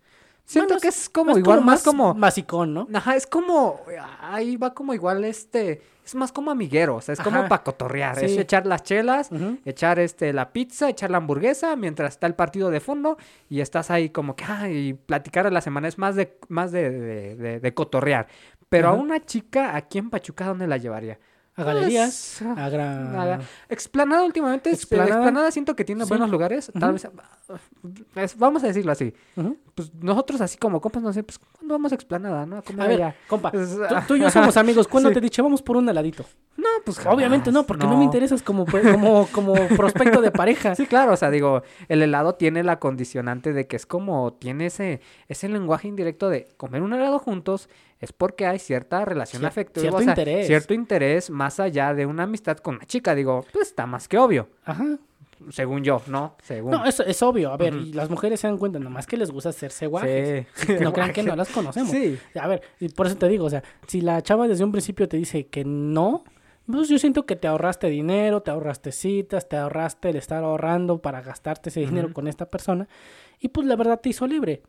Siento Bueno, que es como Es igual, más como... Basicón, ¿no? Ajá, es como, ahí va como igual este, es más como amiguero, o sea, es como para cotorrear, es echar las chelas, echar este la pizza, echar la hamburguesa mientras está el partido de fondo y estás ahí como que ay, platicar a la semana es más de más de, de, de- de cotorrear. Pero a una chica aquí en Pachuca ¿dónde la llevaría? A galerías, Pues, a gran... Nada. Explanada últimamente, es- Explanada. Explanada, siento que tiene Sí. buenos lugares, tal Ujú. vez es- vamos a decirlo así. Pues nosotros así como compas no sé, pues ¿cuándo vamos a Explanada, no? A comer A ver, allá. compa, Pues, tú, ah, tú y yo somos amigos. ¿Cuándo Sí. te dicho vamos por un heladito? No, pues Obviamente no, jamás, porque no, me interesas como, como, como prospecto de pareja. Sí, claro, o sea, digo, el helado tiene la condicionante de que es como, tiene ese, ese lenguaje indirecto de comer un helado juntos es porque hay cierta relación Cier- afectiva, cierto o sea, interés. cierto interés más allá de una amistad con una chica, digo, pues está más que obvio, Ajá. según yo, ¿no? Según. No, es, es obvio. A ver, y las mujeres se dan cuenta nomás que les gusta hacerse guajes. Sí. No crean que no las conocemos. Sí. A ver, y por eso te digo, o sea, si la chava desde un principio te dice que no, pues yo siento que te ahorraste dinero, te ahorraste citas, te ahorraste el estar ahorrando para gastarte ese dinero con esta persona, y pues la verdad te hizo libre.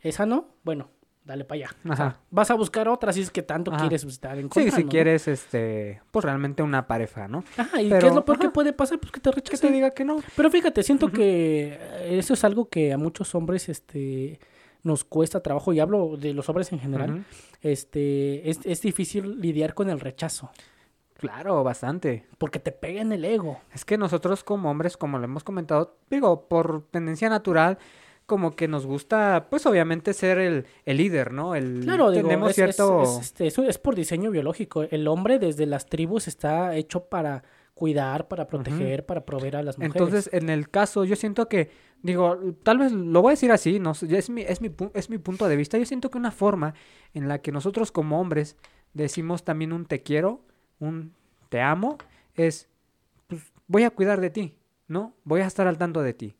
Esa no, bueno, dale para allá. O sea, Ajá. vas a buscar otra si es que tanto Ajá. quieres estar en Sí, si quieres, este, pues realmente una pareja, ¿no? Ajá, y Pero, qué es lo peor que ajá. puede pasar, pues que te Que rechacen. te diga que no. Pero fíjate, siento que eh, eso es algo que a muchos hombres este nos cuesta trabajo, y hablo de los hombres en general, este es, es difícil lidiar con el rechazo, Claro, bastante. porque te pega en el ego. Es que nosotros como hombres, como lo hemos comentado, digo, por tendencia natural, como que nos gusta, pues obviamente ser el, el líder, ¿no? El, Claro, digo, tenemos es, es- cierto... es, este, eso es por diseño biológico. El hombre desde las tribus está hecho para cuidar, para proteger, para proveer a las mujeres. Entonces, en el caso, yo siento que, digo, tal vez lo voy a decir así, no es mi, es mi, es mi punto de vista. Yo siento que una forma en la que nosotros como hombres decimos también un te quiero, un te amo, es, pues, voy a cuidar de ti, ¿no? Voy a estar al tanto de ti.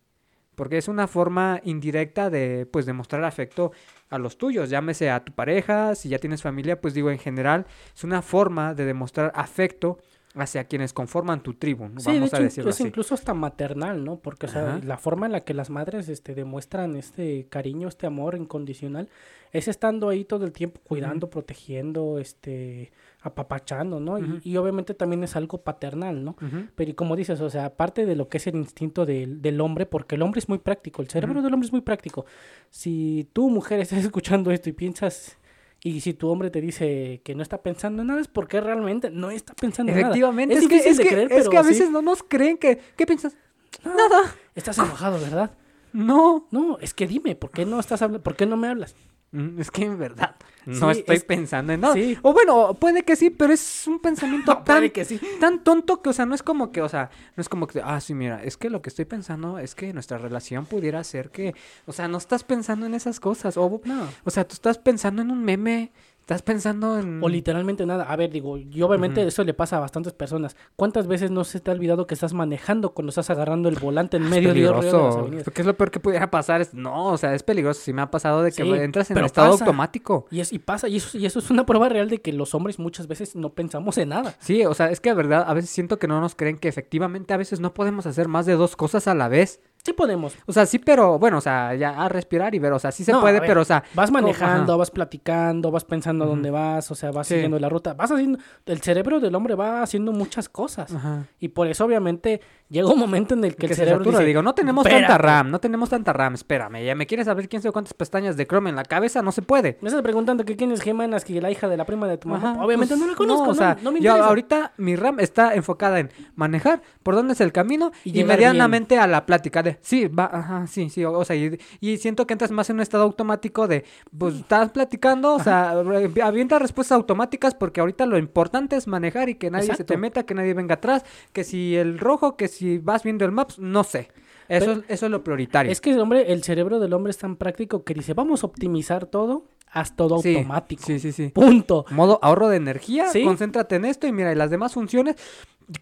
Porque es una forma indirecta de, pues, demostrar afecto a los tuyos, llámese a tu pareja, si ya tienes familia, pues digo, en general, es una forma de demostrar afecto hacia quienes conforman tu tribu, ¿no? Sí, de vamos a hecho, decirlo es así. incluso hasta maternal, ¿no? Porque, o sea, la forma en la que las madres este, demuestran este cariño, este amor incondicional, es estando ahí todo el tiempo cuidando, protegiendo, este, apapachando, ¿no? Y- y, obviamente también es algo paternal, ¿no? Pero y como dices, o sea, aparte de lo que es el instinto del, del hombre, porque el hombre es muy práctico, el cerebro del hombre es muy práctico. Si tú, mujer, estás escuchando esto y piensas, y si tu hombre te dice que no está pensando en nada, es porque realmente no está pensando en nada. Efectivamente, Es que, difícil es, que, creer, es que a sí. veces no nos creen que... ¿Qué piensas? Nada. Estás enojado, ¿verdad? No. No, es que dime, ¿por qué no estás hablando? ¿Por qué no me hablas? Mm, Es que en verdad no Sí, estoy es- pensando en nada. sí. O bueno, puede que sí, pero es un pensamiento tan, Puede que sí. tan tonto que, o sea, no es como que, o sea, no es como que, ah, sí, mira, es que lo que estoy pensando es que nuestra relación pudiera ser que, o sea, no estás pensando en esas cosas. O, No. o sea, tú estás pensando en un meme, estás pensando en... O literalmente nada. A ver, digo, y obviamente eso le pasa a bastantes personas. ¿Cuántas veces no se te ha olvidado que estás manejando cuando estás agarrando el volante en Es medio de, de las avenidas? Porque es lo peor que pudiera pasar. Es, no, o sea, es peligroso. Sí me ha pasado de que Sí, entras en estado pasa. automático. Y, es, y pasa, y eso, y eso es una prueba real de que los hombres muchas veces no pensamos en nada. Sí, o sea, es que de verdad a veces siento que no nos creen que efectivamente a veces no podemos hacer más de dos cosas a la vez. Sí podemos. O sea, sí, pero bueno, o sea, ya a respirar y ver, o sea, sí se No, puede, ver, pero o sea, Vas manejando, vas platicando, vas pensando a dónde vas, o sea, vas Sí. siguiendo la ruta, vas haciendo, el cerebro del hombre va haciendo muchas cosas. Ajá. Y por eso obviamente llega un momento en el que, el se cerebro satura, dice, digo, no tenemos "Espérate". tanta RAM, no tenemos tanta RAM, espérame, ya me quieres saber quién sabe cuántas pestañas de Chrome en la cabeza, no se puede. Me estás preguntando que quién es Gemanas, que la hija de la prima de tu mamá. Ajá, Obviamente pues, no la conozco, no, o sea, no me yo interesa. ahorita mi RAM está enfocada en manejar por dónde es el camino Y medianamente a la plática de sí, va, ajá, sí, sí, o, o sea, y, y siento que entras más en un estado automático de pues estás platicando, o sea, re- avienta respuestas automáticas porque ahorita lo importante es manejar y que nadie se te meta, que nadie venga atrás, que si el rojo, que si vas viendo el maps, no sé. Eso, Pero- es, eso es lo prioritario. Es que el hombre, el cerebro del hombre es tan práctico que dice, vamos a optimizar todo, haz todo Sí, automático. Sí, sí, sí. Punto. Modo ahorro de energía, Sí. concéntrate en esto y mira, y las demás funciones,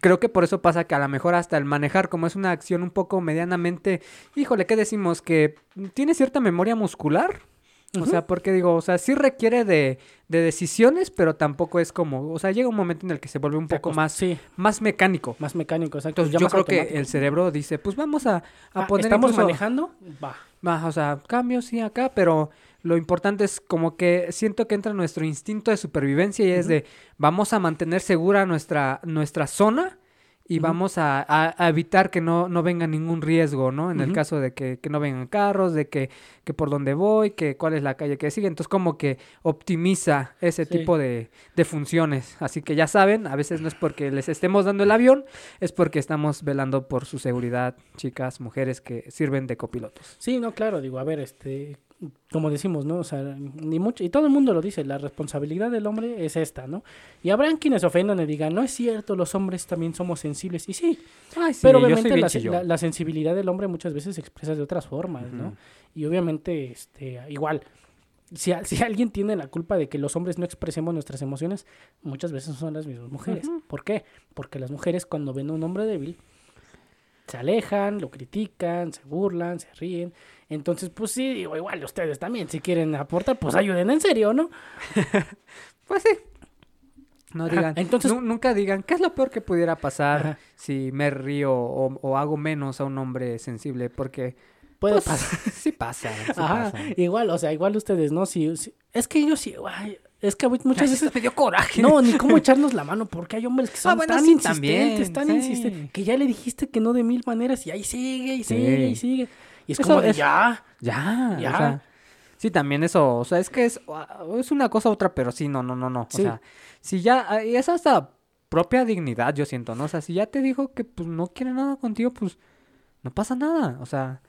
creo que por eso pasa que a lo mejor hasta el manejar, como es una acción un poco medianamente, híjole, ¿qué decimos? Que tiene cierta memoria muscular. O sea, porque digo, o sea, sí requiere de, de decisiones, pero tampoco es como, o sea, llega un momento en el que se vuelve un poco más, Sí, más mecánico. más mecánico, exacto. Entonces yo creo que el cerebro dice, pues vamos a, a Ah, poner ¿Estamos incluso- manejando? Va. Va, o sea, cambios sí acá, pero lo importante es como que siento que entra nuestro instinto de supervivencia y es de vamos a mantener segura nuestra, nuestra zona y vamos a, a- a evitar que no, no venga ningún riesgo, ¿no? En el caso de que, que no vengan carros, de que, que por dónde voy, que cuál es la calle que sigue. Entonces como que optimiza ese Sí. tipo de, de funciones. Así que ya saben, a veces no es porque les estemos dando el avión, es porque estamos velando por su seguridad, chicas, mujeres que sirven de copilotos. Sí, no, claro, digo, a ver, este, como decimos, ¿no? O sea, ni mucho, y todo el mundo lo dice, la responsabilidad del hombre es esta, ¿no? Y habrán quienes ofendan y digan, no es cierto, los hombres también somos sensibles, y sí, Ay, sí, pero obviamente la, chillón. la- la sensibilidad del hombre muchas veces se expresa de otras formas, ¿no? Y obviamente, este, igual, si, a- si alguien tiene la culpa de que los hombres no expresemos nuestras emociones, muchas veces son las mismas mujeres. ¿Por qué? Porque las mujeres cuando ven a un hombre débil, se alejan, lo critican, se burlan, se ríen. Entonces, pues sí, digo, igual ustedes también, si quieren aportar, pues ayuden en serio, ¿no? Pues sí. No Ajá, digan, entonces- nu- nunca digan, ¿qué es lo peor que pudiera pasar Ajá. si me río o, o hago menos a un hombre sensible? Porque Puede pues, pasar. sí pasa, sí Ajá, pasa. igual, o sea, igual ustedes, ¿no? Si, si- es que yo sí, ay, es que muchas veces me dio coraje. No, ni cómo echarnos la mano, porque hay hombres que son Ah, bueno, tan sí, insistentes, también, tan sí. insistentes, que ya le dijiste que no de mil maneras y ahí sigue, y sigue, y sigue. Y es Eso como de, es- ya. Ya, Ya. o sea, sí, también eso, o sea, es que es, es una cosa u otra, pero sí, no, no, no, no. O sea, si ya, y es hasta propia dignidad, yo siento, ¿no? O sea, si ya te dijo que pues no quiere nada contigo, pues no pasa nada, o sea,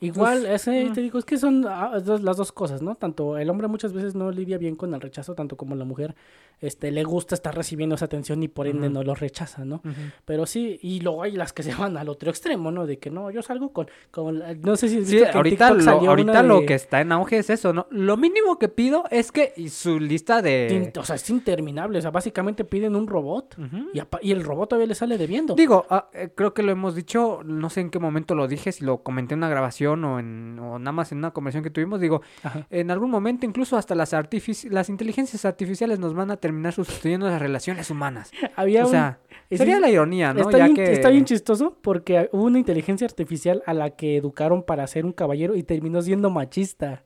Igual, Pues, ese, mm. te digo, es que son ah, las dos cosas, ¿no? Tanto el hombre muchas veces no lidia bien con el rechazo, tanto como la mujer, este, le gusta estar recibiendo esa atención y por ende no lo rechaza, ¿no? Pero sí, y luego hay las que se van al otro extremo, ¿no? De que no, yo salgo con, con la- no sé si Sí, que ahorita, lo, ahorita lo que está en auge es eso, ¿no? Lo mínimo que pido es que y su lista de... o sea, es interminable, o sea, básicamente piden un robot y, y el robot todavía le sale debiendo. Digo, ah, eh, creo que lo hemos dicho, no sé en qué momento lo dije, si lo comenté en una grabación o, en, o nada más en una conversación que tuvimos, digo, Ajá. en algún momento incluso hasta las, las inteligencias artificiales nos van a terminar sustituyendo las relaciones humanas. Había O un- sea, es- sería la ironía, ¿no? Está, ya bien, que... está bien chistoso porque hubo una inteligencia artificial a la que educaron para ser un caballero y terminó siendo machista.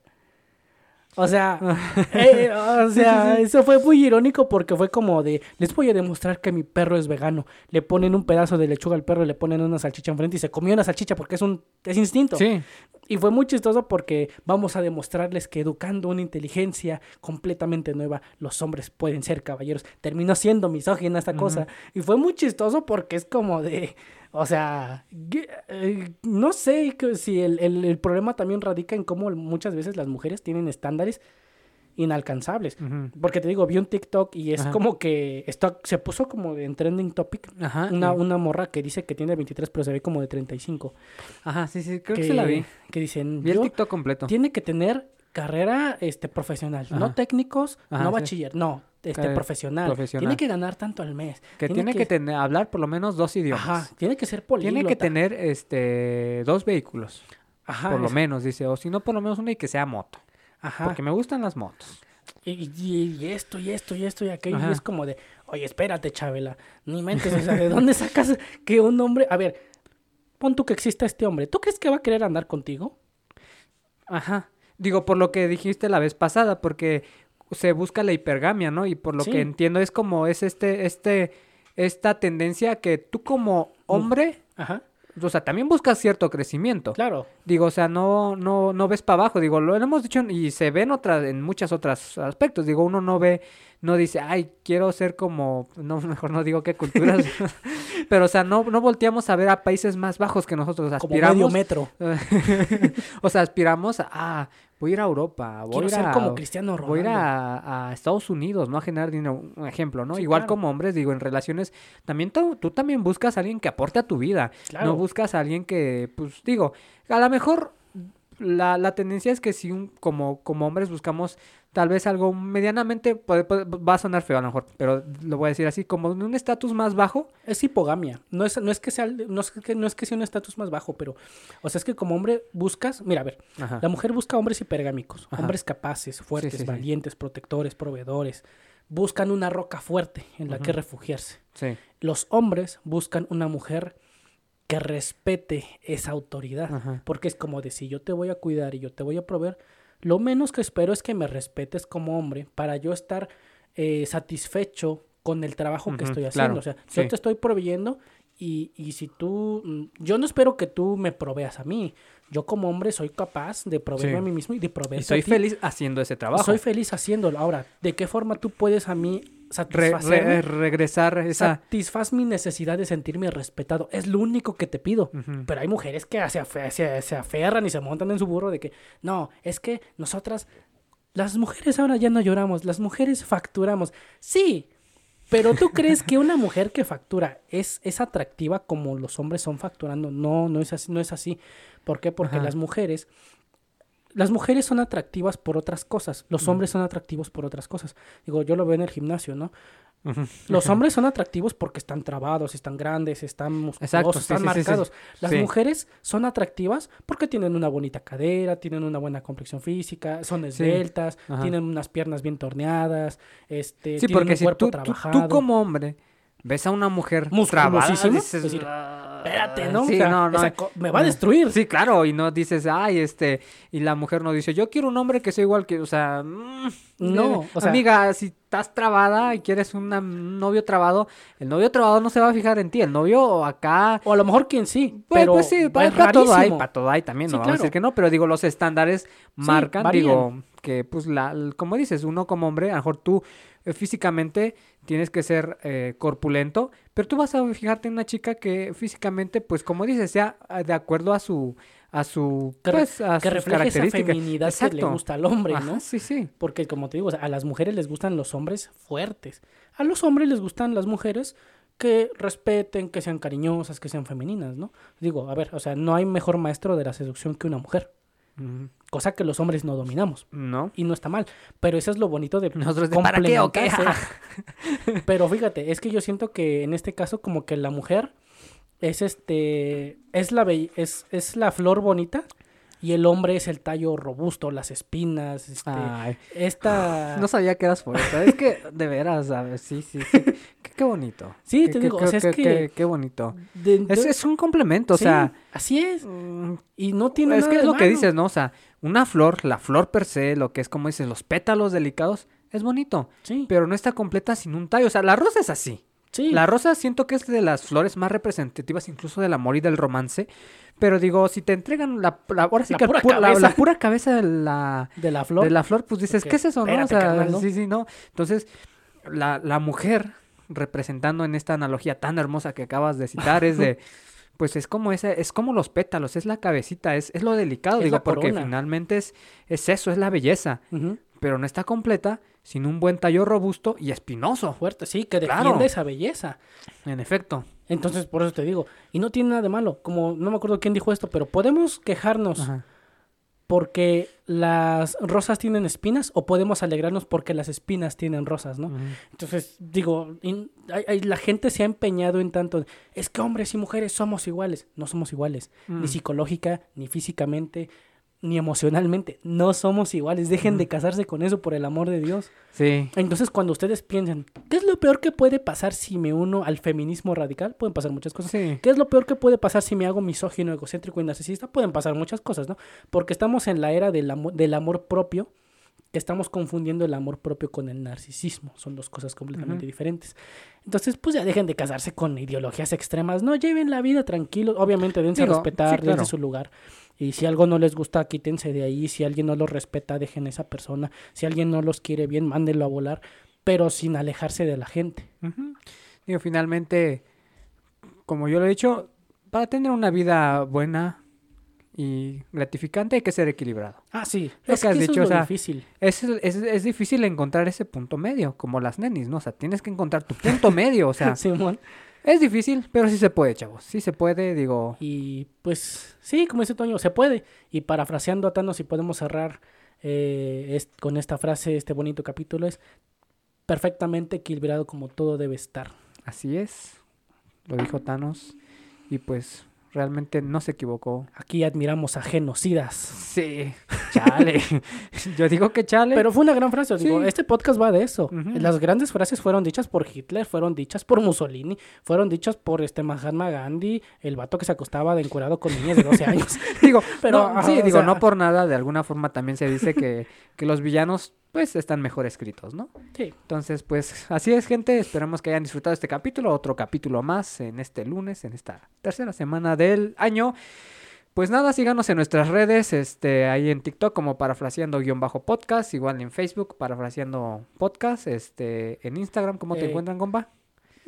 O sea, eh, o sea, eso fue muy irónico porque fue como de, les voy a demostrar que mi perro es vegano. Le ponen un pedazo de lechuga al perro, le ponen una salchicha enfrente y se comió una salchicha porque es un es instinto. Sí, Y fue muy chistoso porque vamos a demostrarles que educando una inteligencia completamente nueva, los hombres pueden ser caballeros. Terminó siendo misógina esta cosa. Y fue muy chistoso porque es como de, o sea, que- eh, no sé que si el, el- el problema también radica en cómo muchas veces las mujeres tienen estándares inalcanzables. Porque te digo, vi un TikTok y es Ajá. como que esto se puso como en trending topic. Ajá, Una, una morra que dice que tiene 23 pero se ve como de 35. ajá, sí, sí, creo que, se la vi. Que dicen, Vi el "Yo TikTok completo. tiene que tener carrera este profesional, no técnicos, no sí. bachiller, no, este profesional. profesional. Tiene que ganar tanto al mes. Que tiene que, tener, hablar por lo menos dos idiomas. Ajá, tiene que ser políglota. Tiene que tener este dos vehículos, Ajá, por lo es- menos, dice. O si no, por lo menos uno y que sea moto. Ajá. Porque me gustan las motos. Y, y- y esto, y esto, y esto, y aquello. Ajá. Y es como de, oye, espérate, Chabela. Ni mentes, o sea, ¿de dónde sacas que un hombre... A ver, pon tú que exista este hombre. ¿Tú crees que va a querer andar contigo? Ajá. Digo, por lo que dijiste la vez pasada, porque se busca la hipergamia, ¿no? Y por lo Sí. que entiendo es como es este, este, esta tendencia que tú como hombre, Ajá, o sea, también buscas cierto crecimiento. claro. Digo, o sea, no, no, no ves para abajo. Digo, lo hemos dicho y se ve en otras, en muchos otros aspectos. Digo, uno no ve, no dice, ay, quiero ser como, no, mejor no digo qué culturas. Pero, o sea, no, no volteamos a ver a países más bajos que nosotros. Como medio Aspiramos. metro. o sea, aspiramos a, ah, voy a ir a Europa, voy Quiero a ir ser a, como Cristiano Ronaldo. voy a ir a, a Estados Unidos, ¿no? A generar dinero, un ejemplo, ¿no? Sí, Igual claro. como hombres, digo, en relaciones, también tú, tú también buscas a alguien que aporte a tu vida. Claro. No buscas a alguien que, pues, digo, a lo mejor la, la tendencia es que si un, como, como hombres buscamos tal vez algo medianamente, puede- puede- va a sonar feo a lo mejor, pero lo voy a decir así, como en un estatus más bajo. Es hipogamia. No es, no es que sea, no es que, no es que sea un estatus más bajo, pero, o sea, es que como hombre buscas, mira, a ver, Ajá. la mujer busca hombres hipergámicos, Ajá. hombres capaces, fuertes, sí, sí. valientes, protectores, proveedores. Buscan una roca fuerte en la que refugiarse. Sí. Los hombres buscan una mujer que respete esa autoridad. Porque es como de si yo te voy a cuidar y yo te voy a proveer, lo menos que espero es que me respetes como hombre para yo estar eh, satisfecho con el trabajo que estoy haciendo. claro, O sea, sí. yo te estoy proveyendo y, y si tú, mm, yo no espero que tú me proveas a mí. Yo como hombre soy capaz de proveerme Sí. a mí mismo y de proveerte Y soy a ti. feliz haciendo ese trabajo. Soy feliz haciéndolo. Ahora, ¿de qué forma tú puedes a mí Re- re- regresar esa... Satisfaz mi necesidad de sentirme respetado. Es lo único que te pido. Pero hay mujeres que se, afe- se, se aferran y se montan en su burro de que, no, es que nosotras, las mujeres ahora ya no lloramos, las mujeres facturamos. Sí, pero tú crees que una mujer que factura es, es atractiva como los hombres son facturando. No, no es así. No es así. ¿Por qué? Porque Ajá. las mujeres... Las mujeres son atractivas por otras cosas, los hombres son atractivos por otras cosas. Digo, yo lo veo en el gimnasio, ¿no? Los hombres son atractivos porque están trabados, están grandes, están musculosos, Exacto, sí, están sí, sí, sí. marcados. Las mujeres son atractivas porque tienen una bonita cadera, tienen una buena complexión física, son esbeltas, tienen unas piernas bien torneadas, este, Sí, tienen porque un cuerpo tú, tú, trabajado. tú como hombre ves a una mujer trabada, dices, es decir, "Ah, Espérate, ¿no? Sí, O sea, no, no. esa co- me va a destruir. Sí, claro, y no dices, ay, este, y la mujer no dice, yo quiero un hombre que sea igual que, o sea, mm, No, eh, o sea- amiga, si estás trabada y quieres una- un novio trabado, el novio trabado no se va a fijar en ti, el novio acá, O a lo mejor quien sí, pues, pero pues sí, para, todo hay, para todo hay también, Sí, no vamos a decir que no, pero digo, los estándares marcan, digo, que pues la, como dices, uno como hombre, a lo mejor tú eh, físicamente tienes que ser eh, corpulento, pero tú vas a fijarte en una chica que físicamente, pues como dices, sea ah, de acuerdo a su a su Que, pues, a que sus refleje esa feminidad que le Exacto. gusta al hombre, Ajá, ¿no? sí, sí. Porque como te digo, o sea, a las mujeres les gustan los hombres fuertes. A los hombres les gustan las mujeres que respeten, que sean cariñosas, que sean femeninas, ¿no? Digo, a ver, o sea, no hay mejor maestro de la seducción que una mujer. Cosa que los hombres no dominamos. No. Y no está mal. Pero eso es lo bonito de Nosotros de ¿para qué o qué? Pero fíjate, es que yo siento que en este caso como que la mujer es este es la be- es, es la flor bonita y el hombre es el tallo robusto, las espinas, este, Ay, esta no sabía que eras poeta. Es que, de veras, a ver, sí, sí, sí. Qué, bonito. Sí, Qué- te qué- digo, qué- es que- qué- bonito. de- Es, de- es un complemento, o sea... así es mm, y no tiene Es nada que es de lo que dices, ¿no? O sea, una flor, la flor per se, lo que es como dices, los pétalos delicados, es bonito, Sí, pero no está completa sin un tallo. O sea, la rosa es así. sí. La rosa siento que es de las flores más representativas incluso del amor y del romance. Pero digo, si te entregan la, la- ahora sí La que pura pu- la, pura cabeza de la, de la flor. de la flor, pues dices, ¿qué es eso, no? O sea, carnal, ¿no? sí, sí, no. Entonces, la, la mujer representando en esta analogía tan hermosa que acabas de citar es de, pues es como esa, es como los pétalos, es la cabecita, es, es lo delicado, Es digo, porque finalmente es, es eso, es la belleza, pero no está completa sin un buen tallo robusto y espinoso, Fuerte, sí, que Claro. defiende esa belleza. en efecto. Entonces, por eso te digo, y no tiene nada de malo, como no me acuerdo quién dijo esto, pero podemos quejarnos Ajá. Porque las rosas tienen espinas o podemos alegrarnos porque las espinas tienen rosas, ¿no? Entonces, digo, in- hay- hay- la gente se ha empeñado en tanto, es que hombres y mujeres somos iguales, no somos iguales, Mm. ni psicológica, ni físicamente, ni emocionalmente, no somos iguales, dejen de casarse con eso por el amor de Dios. Sí, Entonces, cuando ustedes piensan, ¿qué es lo peor que puede pasar si me uno al feminismo radical? Pueden pasar muchas cosas. sí. ¿Qué es lo peor que puede pasar si me hago misógino, egocéntrico y narcisista? Pueden pasar muchas cosas, ¿no? Porque estamos en la era del, amo- del amor propio, estamos confundiendo el amor propio con el narcisismo. Son dos cosas completamente diferentes. Entonces, pues ya dejen de casarse con ideologías extremas. No, lleven la vida tranquilos. Obviamente, dense Digo, a respetar, sí, claro. dense su lugar. Y si algo no les gusta, quítense de ahí. Si alguien no los respeta, dejen a esa persona. Si alguien no los quiere bien, mándenlo a volar. Pero sin alejarse de la gente. Digo, finalmente, como yo lo he dicho, para tener una vida buena y gratificante hay que ser equilibrado. Ah, sí. Lo es que has que eso dicho, es o sea, difícil. Es, es, es difícil encontrar ese punto medio, como las nenis, ¿no? O sea, tienes que encontrar tu punto medio, o sea, es difícil, pero sí se puede, chavos. Sí se puede, digo, Y pues sí, como dice Toño, se puede. Y parafraseando a Thanos, si podemos cerrar eh, es- con esta frase, este bonito capítulo, es perfectamente equilibrado como todo debe estar. así es. Lo dijo Thanos y pues realmente no se equivocó. Aquí admiramos a genocidas. Sí, chale. yo digo que chale. Pero fue una gran frase, digo, Sí. este podcast va de eso. Las grandes frases fueron dichas por Hitler, fueron dichas por Mussolini, fueron dichas por este Mahatma Gandhi, el vato que se acostaba de encuerado con niñas de 12 años. digo, Pero, no, sí, digo, sea- no por nada, de alguna forma también se dice que, que los villanos pues están mejor escritos, ¿no? Sí. Entonces, pues así es, gente. Esperamos que hayan disfrutado este capítulo, otro capítulo más en este lunes, en esta tercera semana del año. Pues nada, síganos en nuestras redes, este, ahí en TikTok como parafraseando-podcast, igual en Facebook, parafraseando podcast, este, en Instagram, ¿cómo te Eh, encuentran, compa?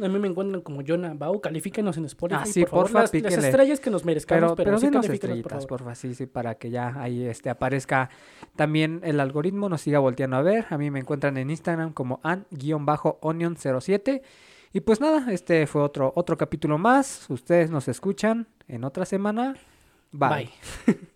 A mí me encuentran como Jonah Bau, califíquenos en Spotify, Ah, sí, por favor. porfa, las, las estrellas que nos merezcamos, Pero, pero, pero, sí califíquenos, por favor. porfa, sí, sí, para que ya ahí este, aparezca también el algoritmo, nos siga volteando a ver. A mí me encuentran en Instagram como an-onion07. Y pues nada, este fue otro, otro capítulo más. Ustedes nos escuchan en otra semana. Bye. Bye.